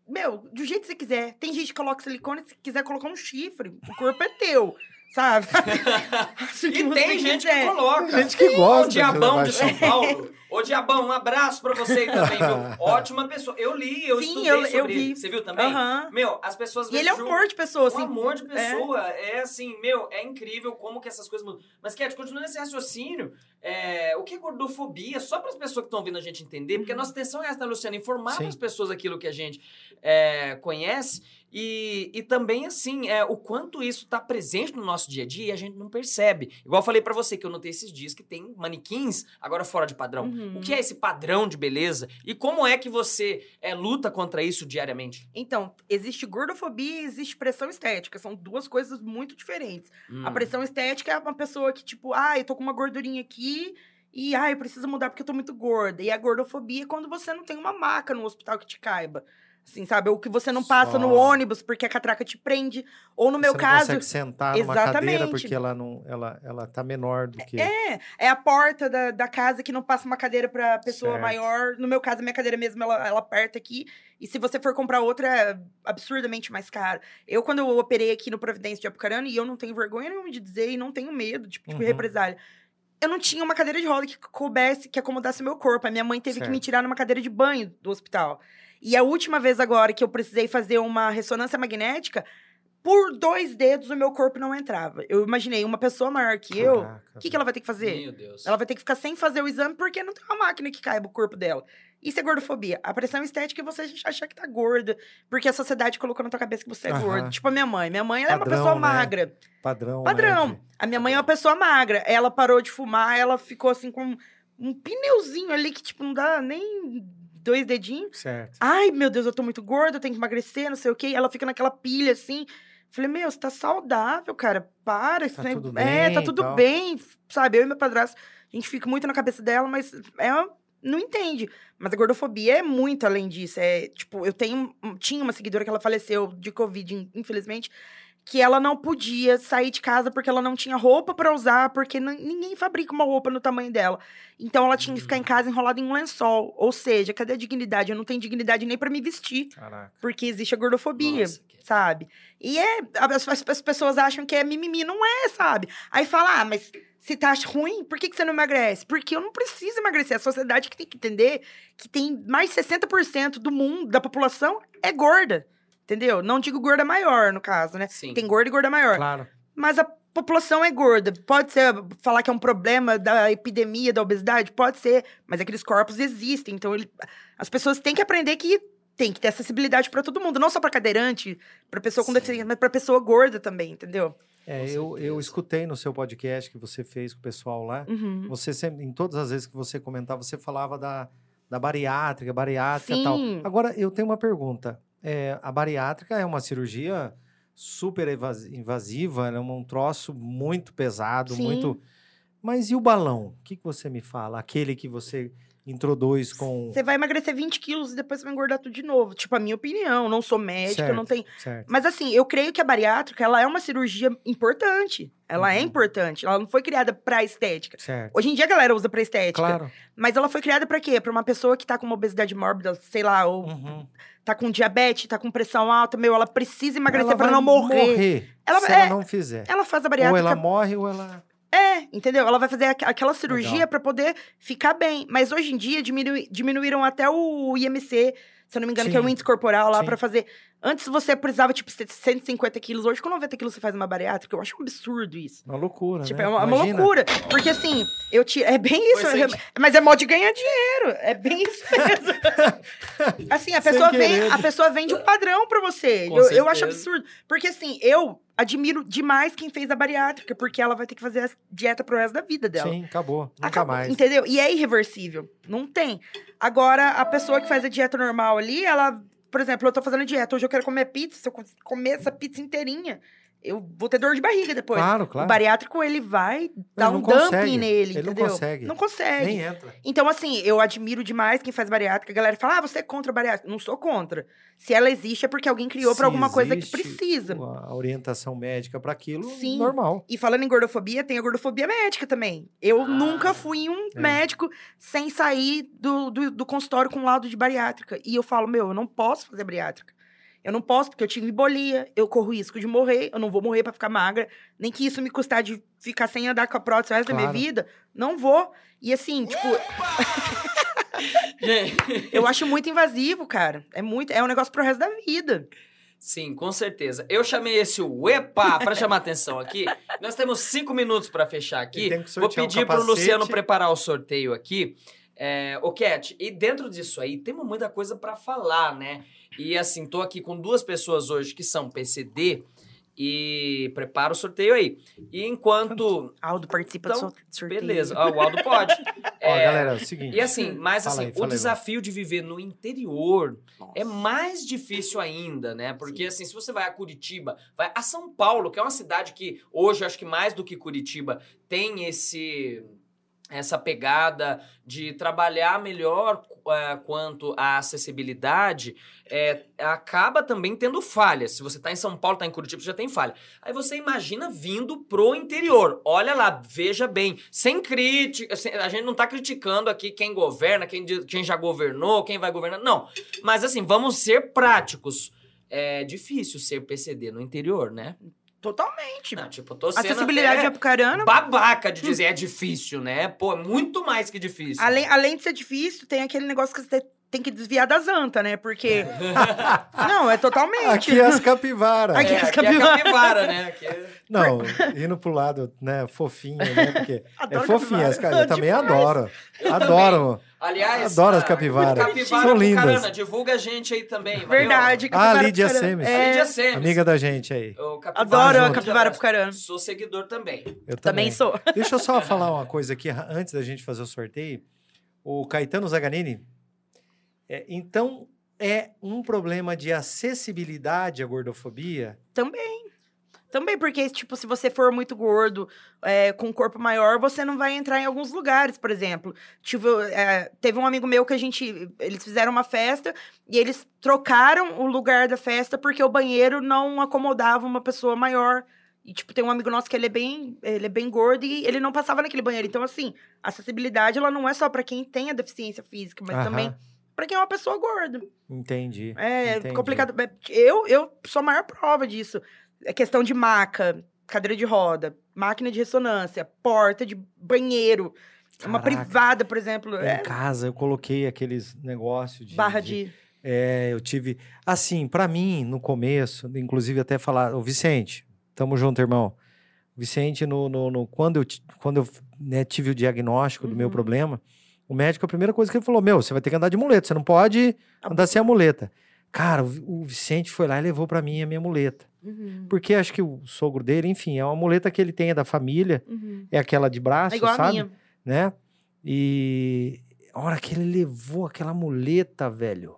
Meu, do jeito que você quiser. Tem gente que coloca silicone, se quiser colocar um chifre. O corpo é teu, sabe? Que E tem gente que quiser. coloca. Gente que gosta O Diabão de São Paulo. Ô, Diabão, um abraço pra você aí também, viu? Ótima pessoa. Eu li, eu Sim, estudei eu- eu sobre vi. ele. Você viu também? Aham. Meu, as pessoas... E ele é um vezes amor de pessoa, assim. Um amor de pessoa. É. assim, meu, é incrível como que essas coisas mudam. Mas, Cat, continuando esse raciocínio, é, o que é gordofobia? Só para as pessoas que estão ouvindo a gente entender, porque a nossa intenção é essa, né, Luciana? Informar Sim. para as pessoas aquilo que a gente é, conhece e, e também, assim, é, o quanto isso está presente no nosso dia a dia e a gente não percebe. Igual eu falei para você que eu notei esses dias que tem manequins agora fora de padrão. Uhum. O que é esse padrão de beleza? E como é que você é, luta contra isso diariamente? Então, existe gordofobia e existe pressão estética. São duas coisas muito diferentes. A Hum. pressão estética é uma pessoa que, tipo, ah, eu tô com uma gordurinha aqui e, ah, eu preciso mudar porque eu tô muito gorda. E a gordofobia é quando você não tem uma maca no hospital que te caiba. Assim, sabe? Ou que você não passa no Só. ônibus porque a catraca te prende. Ou no meu você caso. não consegue sentar numa cadeira Exatamente. porque ela não, ela, ela tá menor do que. É, é a porta da, da casa que não passa uma cadeira pra pessoa Certo. maior. No meu caso, a minha cadeira mesmo, ela, ela aperta aqui. E se você for comprar outra, é absurdamente mais cara. Eu, quando eu operei aqui no Providência de Apucarana, e eu não tenho vergonha nenhuma de dizer, e não tenho medo, tipo, de Uhum. represália. Eu não tinha uma cadeira de roda que coubesse, que acomodasse o meu corpo. A minha mãe teve que me Certo. tirar numa cadeira de banho do hospital. E a última vez agora que eu precisei fazer uma ressonância magnética, por dois dedos o meu corpo não entrava. Eu imaginei uma pessoa maior que eu, o que, que ela vai ter que fazer? Meu Deus. Ela vai ter que ficar sem fazer o exame porque não tem uma máquina que caiba o corpo dela. Isso é gordofobia. A pressão estética é você achar que tá gorda, porque a sociedade colocou na tua cabeça que você é gorda. Tipo a minha mãe. Minha mãe ela é uma Padrão, pessoa né? magra. Padrão. Padrão. né, A minha mãe é uma pessoa magra. Ela parou de fumar, ela ficou assim com um pneuzinho ali que, tipo, não dá nem dois dedinhos. de- Certo. Ai, meu Deus, eu tô muito gorda, eu tenho que emagrecer, não sei o quê. Ela fica naquela pilha assim. Falei, meu, você tá saudável, cara. Para. Tá não é- tudo é, bem tá e tudo tal. bem. Sabe, eu e meu padrasto, a gente fica muito na cabeça dela, mas ela não entende. Mas a gordofobia é muito além disso. É, tipo, eu tenho, tinha uma seguidora que ela faleceu de Covid, in- infelizmente, que ela não podia sair de casa porque ela não tinha roupa pra usar, porque ninguém fabrica uma roupa no tamanho dela. Então ela tinha que ficar em casa enrolada em um lençol. Ou seja, cadê a dignidade? Eu não tenho dignidade nem pra me vestir, Caraca. porque existe a gordofobia, Nossa, que- sabe? E é as, as- as pessoas acham que é mimimi, não é, sabe? Aí fala: "Ah, mas se tá ruim, por que, que você não emagrece? Porque eu não preciso emagrecer. A sociedade que tem que entender que tem mais 60% do mundo, da população, é gorda. Entendeu? Não digo gorda maior, no caso, né? Sim. Tem gorda e gorda maior. Claro. Mas a população é gorda. Pode ser falar que é um problema da epidemia da obesidade? Pode ser. Mas aqueles corpos existem. Então, ele- as pessoas têm que aprender que tem que ter acessibilidade para todo mundo. Não só para cadeirante, para pessoa com Sim. deficiência, mas para pessoa gorda também, entendeu? É, eu, eu escutei no seu podcast que você fez com o pessoal lá. Uhum. Você sempre, em todas as vezes que você comentava, você falava da, da bariátrica, bariátrica e tal. Sim. Agora, eu tenho uma pergunta. É, a bariátrica é uma cirurgia super invasiva, ela é um troço muito pesado, Sim. muito... Mas e o balão? O que, que você me fala? Aquele que você introduz com... Você vai emagrecer 20 quilos e depois você vai engordar tudo de novo. Tipo, a minha opinião. Não sou médica, Certo. não tenho. Certo. Mas assim, eu creio que a bariátrica, ela é uma cirurgia importante. Ela é Uhum. importante. Ela não foi criada pra estética. Certo. Hoje em dia a galera usa pra estética. Claro. Mas ela foi criada pra quê? Pra uma pessoa que tá com uma obesidade mórbida, sei lá, ou Uhum. Tá com diabetes, tá com pressão alta, meu, ela precisa emagrecer vai não morrer. Ela- se é, ela não fizer. Ela faz a Ou bariátrica. ela morre ou ela... É, entendeu? Ela vai fazer aqu- aquela cirurgia pra poder ficar bem. Mas hoje em dia diminui- diminuíram até o IMC, se eu não me engano, que é o Sim. índice corporal lá Sim. pra fazer. Antes você precisava, tipo, ser 150 quilos. Hoje, com 90 quilos, você faz uma bariátrica. Eu acho um absurdo isso. Uma loucura, Tipo, né? é uma, é uma loucura. Porque assim, eu tiro. É bem isso. Foi é- mas é modo de ganhar dinheiro. É bem isso mesmo. assim, a pessoa, vem, a pessoa vende um padrão pra você. Eu, eu acho absurdo. Porque assim, eu admiro demais quem fez a bariátrica, porque ela vai ter que fazer a dieta pro resto da vida dela. Sim, acabou. Nunca Acabou, mais. Entendeu? E é irreversível. Não tem. Agora, a pessoa que faz a dieta normal ali, ela. Por exemplo, eu tô fazendo dieta, hoje eu quero comer pizza. Se eu co- comer essa pizza inteirinha, eu vou ter dor de barriga depois. Claro, claro. O bariátrico, ele vai dar não um consegue. dumping nele, Ele não entendeu? consegue. Não consegue. Nem entra. Então, assim, eu admiro demais quem faz bariátrica. A galera fala, ah, você é contra a bariátrica. Não sou contra. Se ela existe, é porque alguém criou pra alguma coisa que precisa. A orientação médica para aquilo, Sim. normal. E falando em gordofobia, tem a gordofobia médica também. Eu Ah, nunca fui em um é. médico sem sair do, do, do consultório com laudo de bariátrica. E eu falo, meu, eu não posso fazer bariátrica. Eu não posso, porque eu tive embolia, eu corro risco de morrer, eu não vou morrer pra ficar magra, nem que isso me custar de ficar sem andar com a prótese o resto da minha Claro. vida. Não vou. E assim, tipo, Gente, eu acho muito invasivo, cara. É muito, é um negócio pro resto da vida. sim, com certeza. Eu chamei esse Uepa pra chamar atenção aqui. Nós temos cinco minutos pra fechar aqui. Vou sortear um pedir pro capacete. Luciano preparar o sorteio aqui. É, ô, Cat, e dentro disso aí, temos muita coisa pra falar, né? E assim, tô aqui com duas pessoas hoje que são PCD e prepara o sorteio aí. E enquanto. Aldo participa Então, do sorteio. Beleza, ó, o Aldo pode. Ó, É, galera, é o seguinte. E assim, mas Fala assim, aí, o fala aí, desafio de viver no interior é Nossa. mais difícil ainda, né? Porque assim, se você vai a Curitiba, vai a São Paulo, que é uma cidade que hoje acho que mais do que Curitiba tem esse essa pegada de trabalhar melhor eh, quanto à acessibilidade, eh, acaba também tendo falhas. Se você está em São Paulo, está em Curitiba, já tem falha. Aí você imagina vindo pro interior. Olha lá, veja bem, sem crítica, sem- a gente não tá criticando aqui quem governa, quem, quem já governou, quem vai governar, não. Mas assim, vamos ser práticos. É difícil ser PCD no interior, né? Totalmente. Não, tipo, tô sendo Acessibilidade até é apucarana. babaca de dizer é difícil, né? Pô, é muito mais que difícil. Além, além de ser difícil, tem aquele negócio que você tem que desviar das anta, né? Porque. não, é totalmente. Aqui é as capivaras. Aqui É, é as aqui é capivara. né? Aqui é- Não, indo pro lado, né, fofinho, né? Porque é Adoro fofinho. As, eu também adoro. Eu Adoro. Aliás, Adoro as capivaras. Capivara São lindas. divulga a gente aí também. valeu? Verdade. Ah, capivara Lídia pucarana. Semes. A É, Lídia Semes. Amiga da gente aí. Adoro a capivara pucarana. Sou seguidor também. Eu Também sou. Deixa eu só falar uma coisa aqui antes da gente fazer o sorteio. O Caetano Zaganini. é, então, é um problema de acessibilidade à gordofobia? Também. Também, porque, tipo, se você for muito gordo, é, com um corpo maior, você não vai entrar em alguns lugares, por exemplo. Tipo, é, teve um amigo meu que a gente. Eles fizeram uma festa e eles trocaram o lugar da festa porque o banheiro não acomodava uma pessoa maior. E, tipo, tem um amigo nosso que ele é bem, ele é bem gordo e ele não passava naquele banheiro. Então, assim, a acessibilidade, ela não é só pra quem tem a deficiência física, mas Aham. também pra quem é uma pessoa gorda. Entendi. É entendi. complicado. Eu, eu sou a maior prova disso. É questão de maca, cadeira de roda, máquina de ressonância, porta de banheiro. Uma Caraca. privada, por exemplo. Em É casa eu coloquei aqueles negócios de. barra de- de. É, eu tive. Assim, pra mim, no começo, inclusive até falar. O Vicente, tamo junto, irmão. Vicente, no, no, no- quando eu, quando eu né, tive o diagnóstico do meu Uhum. problema, o médico, a primeira coisa que ele falou: Meu, você vai ter que andar de muleta, você não pode andar sem a muleta. Cara, o, Vi- o Vicente foi lá e levou pra mim a minha muleta. Uhum, Porque acho que o sogro dele, enfim, é uma muleta que ele tem, é da família, uhum. é aquela de braço, É igual a sabe? minha. né? E a hora que ele levou aquela muleta, velho.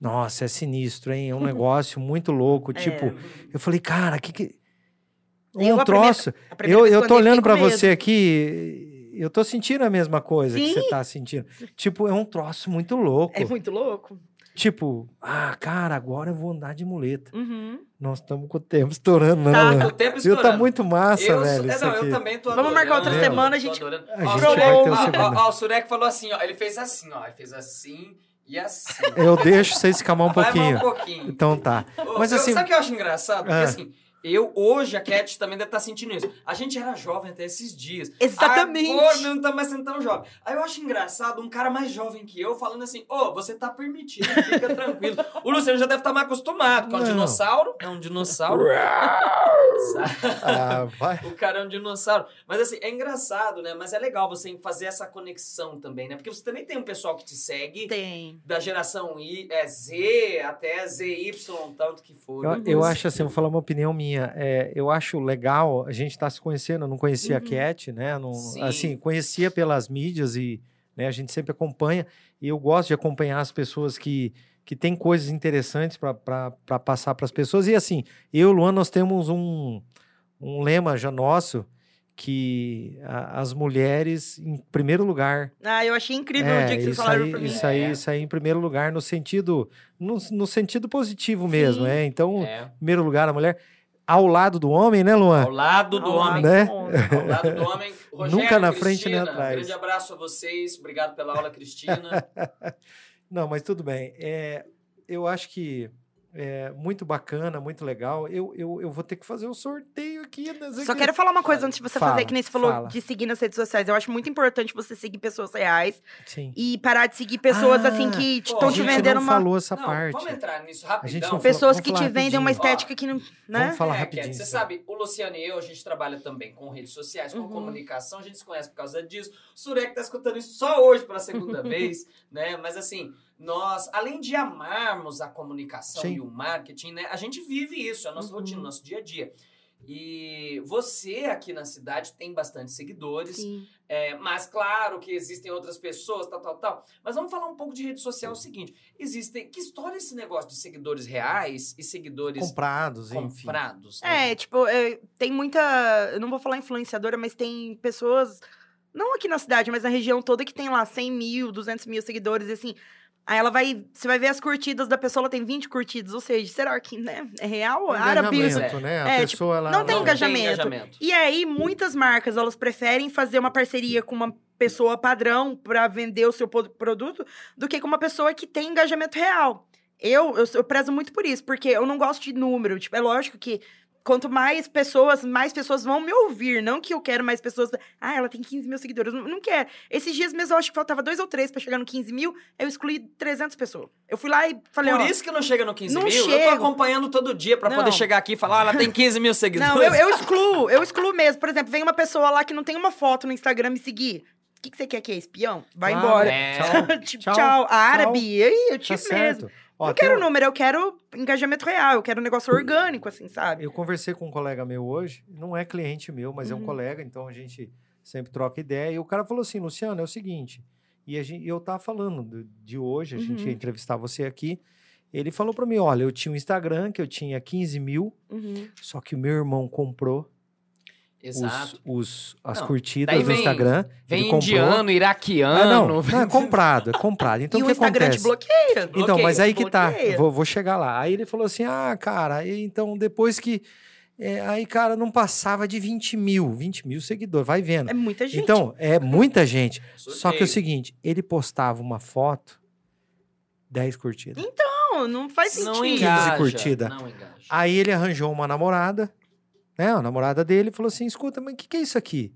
Nossa, é sinistro, hein? É um negócio muito louco. Tipo, eu falei, cara, que que. É. Eu, Um a primeira- troço. A primeira Eu, eu tô olhando com você aqui, eu tô sentindo a mesma coisa que você Sim. tá sentindo. Tipo, é um troço muito louco. É muito louco. Tipo, ah, cara, agora eu vou andar de muleta. Uhum. Nós estamos com o tempo estourando, né? Tá. Luan? O tempo Viu? estourando. Tá muito massa, eu, velho. é, isso não, aqui. eu também tô Vamos marcar outra semana, a gente- adorando. A Ó, gente o ó, ó, o Surek falou assim, ó. Ele fez assim, ó. Ele fez assim e assim. Eu deixo você escamar um pouquinho. um pouquinho. Então tá. Ô, Mas eu- assim- Sabe o que eu acho engraçado? Porque Ah. assim, eu hoje, a Cat também deve estar sentindo isso. A gente era jovem até esses dias. Exatamente. Agora não tá mais sendo tão jovem. Aí eu acho engraçado um cara mais jovem que eu falando assim: Ô, você tá permitido, fica tranquilo. O Luciano já deve estar mais acostumado, que é um dinossauro. É um dinossauro. Ah, vai. O cara é um dinossauro. Mas assim, é engraçado, né? Mas é legal você fazer essa conexão também, né? Porque você também tem um pessoal que te segue Tem. da geração I, é, Z até ZY, tanto que for. Eu, eu acho assim, vou falar uma opinião minha. É, eu acho legal, a gente tá se conhecendo, eu não conhecia a Uhum. Cat, né? Não, Sim. assim, conhecia pelas mídias e né, a gente sempre acompanha. E eu gosto de acompanhar as pessoas que, que têm coisas interessantes para passar para as pessoas. E assim, eu e o Luan, nós temos um, um lema já nosso que a- as mulheres em primeiro lugar. Ah, eu achei incrível o É, dia que vocês isso falaram aí, pra mim. isso aí, É. isso aí em primeiro lugar no sentido no, no sentido positivo mesmo, Sim. é. Então, É, em primeiro lugar a mulher ao lado do homem, né, ao Luan? lado do Ao lado homem. Né? do homem. Ao lado do homem. Rogério, Nunca na frente nem Cristina, atrás. Grande abraço a vocês. Obrigado pela aula, Cristina. Não, mas tudo bem. É, eu acho que é muito bacana, muito legal. Eu, eu, eu vou ter que fazer o sorteio aqui. Né, Só quero falar uma coisa antes de você Fala, fazer, que nem você falou fala. de seguir nas redes sociais. Eu acho muito importante você seguir pessoas reais Sim. e parar de seguir pessoas Ah, assim que estão A te gente vendendo não uma. falou essa Não, parte. vamos entrar nisso gente rapidão. Pessoas Vamos que te vendem uma rapidinho. estética que não. Né? Vamos falar É, rapidinho. Você sabe, o Luciano e eu, a gente trabalha também com redes sociais, com Uhum. comunicação, a gente se conhece por causa disso. O Surek tá escutando isso só hoje pela segunda vez, né? Mas assim, nós, além de amarmos a comunicação Sim. e o marketing, né? A gente vive isso, é a nossa Uhum. rotina, nosso dia a dia. E você aqui na cidade tem bastante seguidores, é, mas claro que existem outras pessoas, tal, tal, tal. Mas vamos falar um pouco de rede social. É o seguinte: existem. Que história é esse negócio de seguidores reais e seguidores Comprados, enfim. comprados? né? É, tipo, é, tem muita. Eu não vou falar influenciadora, mas tem pessoas, não aqui na cidade, mas na região toda, que tem lá 100 mil, 200 mil seguidores, e assim. Aí ela vai. Você vai ver as curtidas da pessoa, ela tem 20 curtidas. Ou seja, será que, né? É real? Árabe. Engajamento, né? A É, tipo, pessoa, ela, não tem Não engajamento. E aí, muitas marcas, elas preferem fazer uma parceria com uma pessoa padrão para vender o seu produto do que com uma pessoa que tem engajamento real. Eu, eu, eu prezo muito por isso, porque eu não gosto de número. Tipo, é lógico que quanto mais pessoas, mais pessoas vão me ouvir. Não que eu quero mais pessoas. Ah, ela tem 15 mil seguidores. Não, não quero. Esses dias mesmo, eu acho que faltava dois ou três pra chegar no 15 mil. Eu excluí 300 pessoas. Eu fui lá e falei, Por ó, isso que não chega no 15 Não mil. Eu tô chego. acompanhando todo dia pra Não. poder chegar aqui e falar, "Ah, ela tem 15 mil seguidores. Não, eu, eu excluo, eu excluo mesmo. Por exemplo, vem uma pessoa lá que não tem uma foto no Instagram me seguir. O que, que você quer que é? Espião? Vai Claro. embora. É. Tchau. tchau. Tchau. Árabe. Aí, eu te Tá mesmo. certo. Ó, não quero um- número, eu quero engajamento real, eu quero um negócio orgânico, assim, sabe? Eu conversei com um colega meu hoje, não é cliente meu, mas é um Uhum. colega, então a gente sempre troca ideia. E o cara falou assim: Luciano, é o seguinte. E gente, eu tava falando do- de hoje, a gente Uhum. ia entrevistar você aqui. Ele falou para mim: olha, eu tinha um Instagram que eu tinha 15 mil, Uhum. só que o meu irmão comprou Exato. os, os- as Não, curtidas do Instagram. Vem comprou. indiano, iraquiano. Ah, não, não, é comprado, é comprado. Então e o o que Instagram acontece? te bloqueia. Então, mas Bloqueia, aí que tá, bloqueia. vou, vou chegar lá. Aí ele falou assim: ah, cara, então depois que. é, aí, cara, não passava de 20 mil, 20 mil seguidores, vai vendo. É muita gente. Então, é muita gente. Só que é o seguinte, ele postava uma foto, 10 curtidas. não, não faz Não sentido. Não engaja. Aí ele arranjou uma namorada, né? A namorada dele falou assim: escuta, mas o que, que é isso aqui?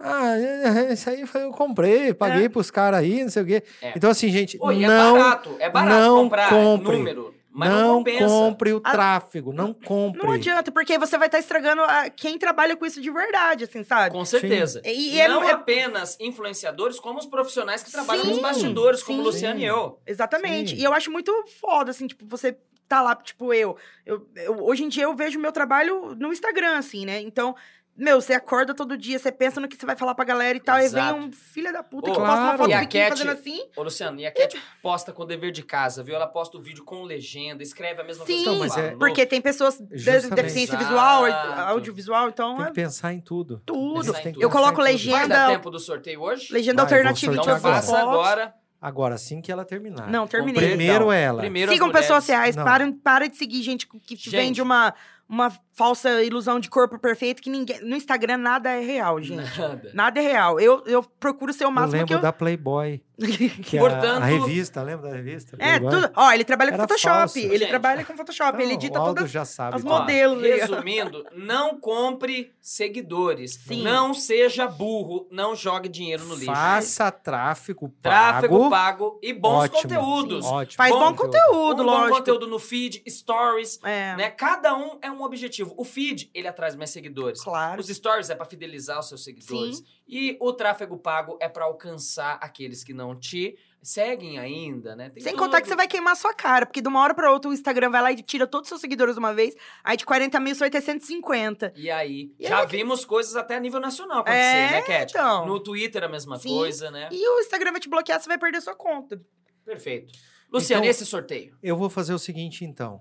Ah, é, isso aí foi, eu comprei, paguei É. pros caras aí, não sei o quê. É. Então, assim, gente, Pô, não, é barato. É barato não comprar compre. número, mas não, não compre o tráfego, não compre. Não adianta, porque você vai estar estragando a- quem trabalha com isso de verdade, assim, sabe? Com certeza. E, e é- não é- apenas influenciadores, como os profissionais que trabalham Sim, nos bastidores, como sim. o Luciano e eu. Exatamente. Sim. E eu acho muito foda, assim, tipo, você tá lá, tipo, eu, eu, eu- Hoje em dia eu vejo meu trabalho no Instagram, assim, né? Então, meu, você acorda todo dia, você pensa no que você vai falar pra galera e tal, Exato. e vem um filho da puta Ô, que posta uma claro. foto E a Cat- fazendo assim. Ô, Luciano, e a Cat posta com o dever de casa, viu? Ela posta o vídeo com legenda, escreve a mesma Sim, coisa que eu mas é-. Porque tem pessoas de deficiência visual, Exato. audiovisual, então Tem é que pensar em tudo. tudo. Pensar em tudo. Eu coloco legenda- Vai dar tempo do sorteio hoje? Legenda Vai, alternativa Então faça agora. Agora, assim que ela terminar. Não, terminei. Primeiro Então, ela. primeiro Sigam pessoas reais, para de seguir gente que Gente. vende uma, uma falsa ilusão de corpo perfeito que ninguém. No Instagram nada é real, gente. Nada. Nada é real. Eu, eu procuro ser o Eu máximo lembro que eu. da Playboy, que é a- Portanto- a, revista, lembra da revista? É, Playboy? tudo. Ó, ele trabalha com Era Photoshop. falso. Ele Gente. trabalha com Photoshop. Não, ele edita todas. já sabe. as. Ó, modelos resumindo, não compre seguidores. Sim. Não seja burro. Não jogue dinheiro no lixo. Faça tráfego pago. Tráfego pago e bons Ótimo. conteúdos. Ótimo. Faz bom Bom conteúdo, um bom lógico. conteúdo no feed, stories, É, né? Cada um é um objetivo. O feed, ele atrai mais seguidores. claro. Os stories é pra fidelizar os seus seguidores. E o tráfego pago é pra alcançar aqueles que não te seguem ainda, né? Tem Sem tudo. contar que você vai queimar a sua cara, porque de uma hora pra outra o Instagram vai lá e tira todos os seus seguidores de uma vez, aí de 40 mil você vai ter 150. E aí, E já aí vimos coisas até a nível nacional acontecer, É, né, Cat? então. No Twitter a mesma Sim. coisa, né? E o Instagram vai te bloquear, você vai perder sua conta. Perfeito. Luciano, Então- esse sorteio? Eu vou fazer o seguinte, então.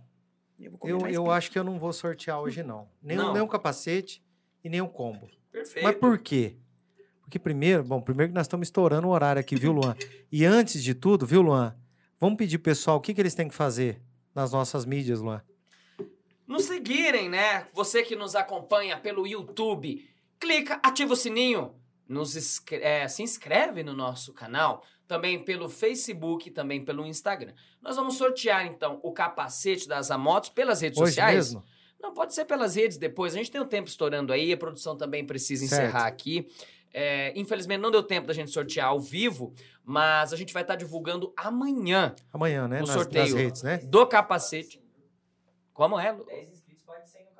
Eu, vou comer Eu, mais eu acho que eu não vou sortear hoje, não. Nem, Não. O, nem o capacete e nem o combo. Perfeito. Mas por quê? Porque primeiro, bom, primeiro que nós estamos estourando o horário aqui, viu, Luan? E antes de tudo, viu, Luan? Vamos pedir pro pessoal o que, que eles têm que fazer nas nossas mídias, Luan. nos seguirem, né? Você que nos acompanha pelo YouTube, clica, ativa o sininho, nos é, se inscreve no nosso canal, também pelo Facebook, também pelo Instagram. Nós vamos sortear então o capacete das Amotos pelas redes Hoje sociais. mesmo? Não, pode ser pelas redes depois. A gente tem o tempo estourando aí, a produção também precisa Certo. encerrar aqui. É, infelizmente não deu tempo da gente sortear ao vivo, mas a gente vai estar divulgando amanhã Amanhã, né? O nas, sorteio. nas redes, né? do capacete. Como é, Lu? 10 inscritos pode ser no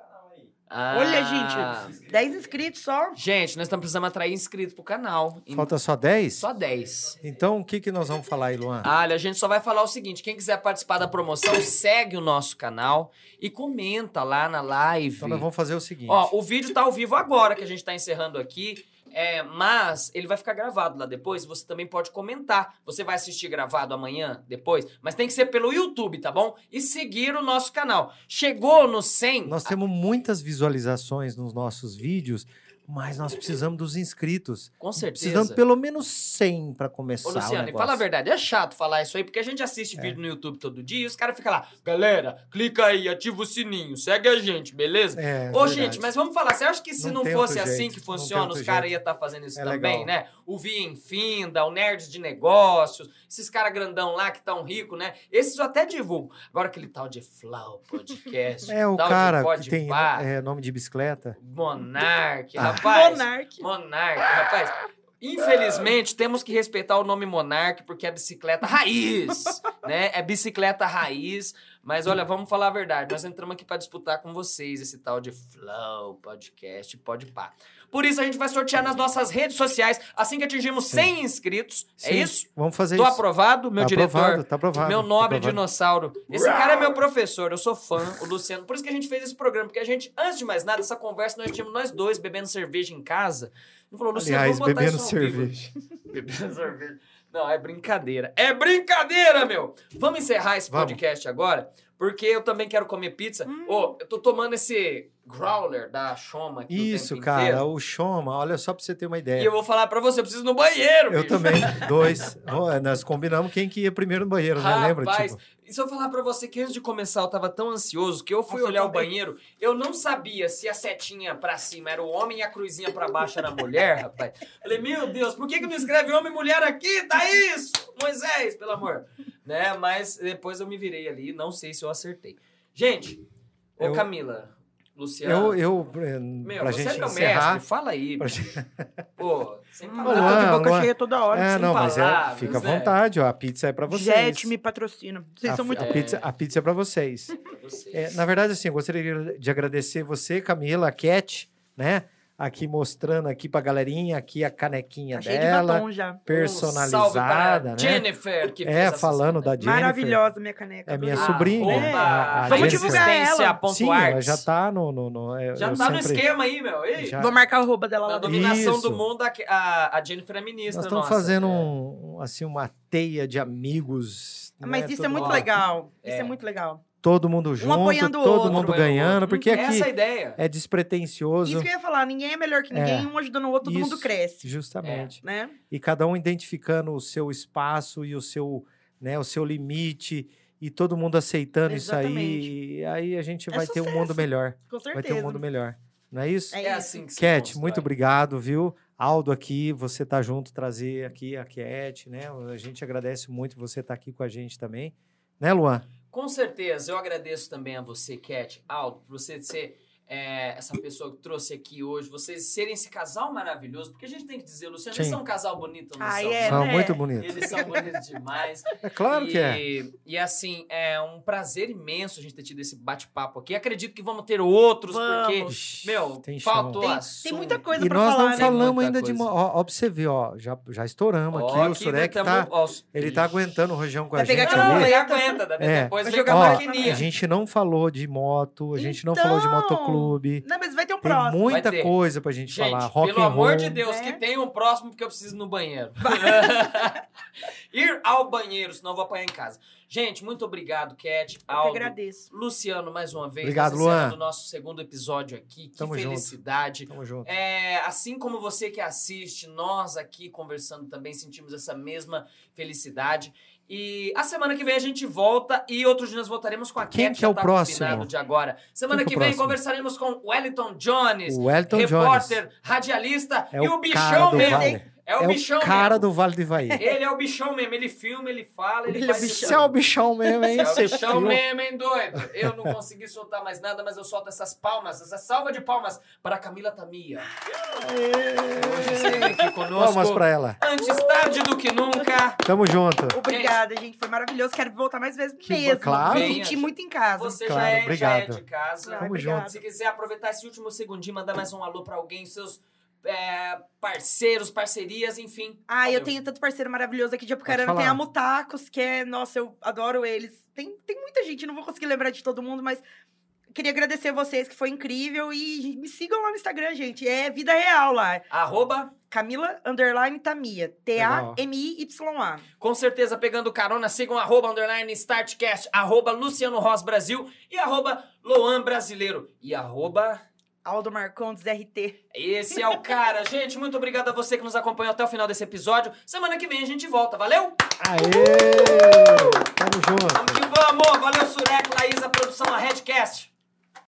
aí. Olha, Ah, gente, 10 inscritos só. Gente, nós estamos precisando atrair inscritos pro canal. Falta só 10? Só 10. Então, o que, que nós vamos falar aí, Luan? Olha, a gente só vai falar o seguinte: quem quiser participar da promoção, segue o nosso canal e comenta lá na live. Então, nós vamos fazer o seguinte. Ó, o vídeo tá ao vivo agora, que a gente tá encerrando aqui. É, mas ele vai ficar gravado lá depois. Você também pode comentar. Você vai assistir gravado amanhã, depois, mas tem que ser pelo YouTube, tá bom? E seguir o nosso canal. Chegou no 100. Nós temos muitas visualizações nos nossos vídeos, mas nós precisamos dos inscritos. Com certeza. Precisamos pelo menos 100 para começar Ô, Luciano, e fala a verdade, é chato falar isso aí, porque a gente assiste É. vídeo no YouTube todo dia e os caras ficam lá, galera, clica aí, ativa o sininho, segue a gente, beleza? É, Ô, verdade. gente, mas vamos falar, você acha que se Não não, fosse assim jeito, que funciona, os caras iam estar fazendo isso É também, legal. né? O Via Infinda, o Nerds de Negócios, esses caras grandão lá que tão rico, né? Esses eu até divulgo. Agora aquele tal de Flow Podcast, É o tal cara de tem Pá, é, nome de bicicleta. Monark, Ah. Rapaz. Monark. Monark, rapaz. Infelizmente, temos que respeitar o nome Monark, porque é bicicleta raiz, né? É bicicleta raiz. Mas olha, vamos falar a verdade. Nós entramos aqui para disputar com vocês esse tal de Flow Podcast, pode pá. Por isso, a gente vai sortear nas nossas redes sociais assim que atingirmos 100 inscritos. É Sim, isso? Vamos fazer Tô isso. aprovado, meu tá diretor. aprovado, tá aprovado. Meu tá nobre aprovado. dinossauro. Esse cara é meu professor, eu sou fã, o Luciano. Por isso que a gente fez esse programa, porque a gente, antes de mais nada, essa conversa nós tínhamos nós dois bebendo cerveja em casa. Ele falou, Luciano, Aliás, vamos botar bebendo isso cerveja. Bebendo cerveja. Não, é brincadeira. É brincadeira, meu! Vamos encerrar esse Vamos. podcast agora, porque eu também quero comer pizza. Ô, eu tô tomando esse growler da Shoma aqui o Isso, tempo cara, inteiro. o Shoma, olha só pra você ter uma ideia. E eu vou falar pra você, eu preciso ir no banheiro, Eu bicho. também, dois. Ó, nós combinamos quem que ia primeiro no banheiro, né? Lembra? Rapaz, Tipo, e se eu falar pra você que antes de começar eu tava tão ansioso que eu fui Nossa, eu olhar o também. banheiro, eu não sabia se a setinha pra cima era o homem e a cruzinha pra baixo era a mulher, rapaz. Falei, meu Deus, por que que não escreve homem e mulher aqui? Tá isso! Moisés, pelo amor. Né? Mas depois eu me virei ali, não sei se eu acertei. Gente, ô Eu- Camila, Luciano, eu, eu, eh, meu, pra você gente é meu encerrar. mestre, fala aí. pra Pô, sem palavras. eu tô de Luan, boca Luan. cheia toda hora. É, sem não, mas é, palavras, fica à né? vontade, ó. A pizza é pra vocês. Jet me patrocina. Vocês a, são muito a pizza, a pizza é pra vocês. Pra vocês. É, na verdade, assim, eu gostaria de agradecer você, Camila, a Cat, né? Aqui mostrando aqui pra galerinha, aqui a canequinha Tá cheio de dela, batom já. Um salve personalizada, para né? Jennifer, que fez É, falando da. Jennifer. Maravilhosa minha caneca. É minha adorei. sobrinha, né? A- a Vamos Jennifer. divulgar ela. Sim, ela já tá no... no, no- eu- Já eu tá no sempre- esquema aí, meu. Ei, Já- Vou marcar o arroba dela Na lá. dominação Isso. do mundo, a, a, a Jennifer é ministra Nós estamos nossa. fazendo É. um, um, assim, uma teia de amigos. Mas né? isso todo, é muito Ó, legal. é. Isso é muito legal. Todo mundo junto, o todo outro. mundo ganhando, outro. porque aqui Essa é a ideia. é despretensioso. Isso que eu ia falar, ninguém é melhor que ninguém, um ajudando o outro, todo mundo Isso. cresce. Justamente. Né? E cada um identificando o seu espaço e o seu, né, o seu limite e todo mundo aceitando isso Exatamente. aí. E aí a gente É vai ter um mundo melhor. Com Vai certeza. ter um mundo melhor. Não é isso? É É isso. assim que se Cat, muito obrigado, viu? Aldo aqui, você tá junto, trazer aqui a Cat, né? A gente agradece muito você estar aqui com a gente também. Né, Luan? Com certeza, eu agradeço também a você, Cat, Aldo, por você ser é, essa pessoa que trouxe aqui hoje, vocês serem esse casal maravilhoso, porque a gente tem que dizer, Luciano, eles Sim. são um casal bonito, não Ah, são? é, São né? muito bonitos. Eles são bonitos demais. É claro e, que é. E assim, é um prazer imenso a gente ter tido esse bate-papo aqui. Acredito que vamos ter outros, porque, Vamos. Ixi, meu, tem chão. faltou Tem- assunto. tem muita coisa E pra nós falar, não né? falamos ainda de. coisa. mo- Ó, ó, pra você ver, ó. Já, já estouramos Ó, aqui. O aqui Surek nós tá. ó, Ele tá aguentando o rojão com a gente Não, ele aguenta, né? É. depois Vai jogar maquininha. a gente não falou de moto, a gente não falou de Então, motoclube. Não, mas vai ter um Tem próximo. muita coisa pra gente, Gente, falar. Rock pelo and amor roll. de Deus, É. que tenha um próximo porque eu preciso ir no banheiro. ir ao banheiro, senão eu vou apanhar em casa. Gente, muito obrigado, Cat, Eu Aldo, agradeço. Luciano, mais uma vez. Obrigado, encerrando Luan. o nosso segundo episódio aqui. Que Tamo junto. felicidade. Tamo junto. É, assim como você que assiste, nós aqui conversando também sentimos essa mesma felicidade. E a semana que vem a gente volta e outros dias voltaremos com a Quem Cat, que é o tá próximo? de agora. Semana Quem que que é vem próximo? conversaremos com Wellington Jones, O Elton Jones. repórter, radialista É e o bichão mesmo. Vale. É o é bichão o cara mesmo. do Vale do Ivaí. Ele é o bichão mesmo, ele filma, ele fala, ele, Ele é faz. Você é o bichão mesmo, hein? Você é o bichão mesmo, hein, doido? Eu não consegui soltar mais nada, mas eu solto essas palmas, essa salva de palmas para a Camila Tamia. Hoje esteve aqui conosco. Palmas pra ela. Antes tarde do que nunca. Tamo junto. Obrigada, gente. Foi maravilhoso. Quero voltar mais vezes Que mesmo. claro. Me senti muito em casa. Você Claro, já, é, já é obrigado. de casa. Tamo obrigada. junto. Se quiser aproveitar esse último segundinho, mandar mais um alô pra alguém, seus é, parceiros, parcerias, enfim. Ah, eu Valeu. tenho tanto parceiro maravilhoso aqui de Apucarana. Tem a Mutacos, que é... Nossa, eu adoro eles. Tem, tem muita gente, não vou conseguir lembrar de todo mundo, mas... Queria agradecer a vocês, que foi incrível. E me sigam lá no Instagram, gente. É vida real lá. Arroba, Camila, underline, Tamia. T-A-M-I-Y-A. com certeza, pegando carona, sigam arroba, underline, startcast, arroba Luciano Ross Brasil e arroba Loan Brasileiro. E arroba Aldo Marcondes, RT. Esse é o cara. Gente, muito obrigado a você que nos acompanhou até o final desse episódio. Semana que vem a gente volta. Valeu? Aê! Tamo junto. Vamos que vamos. Valeu, Sureco, Laís, a produção, a Redcast.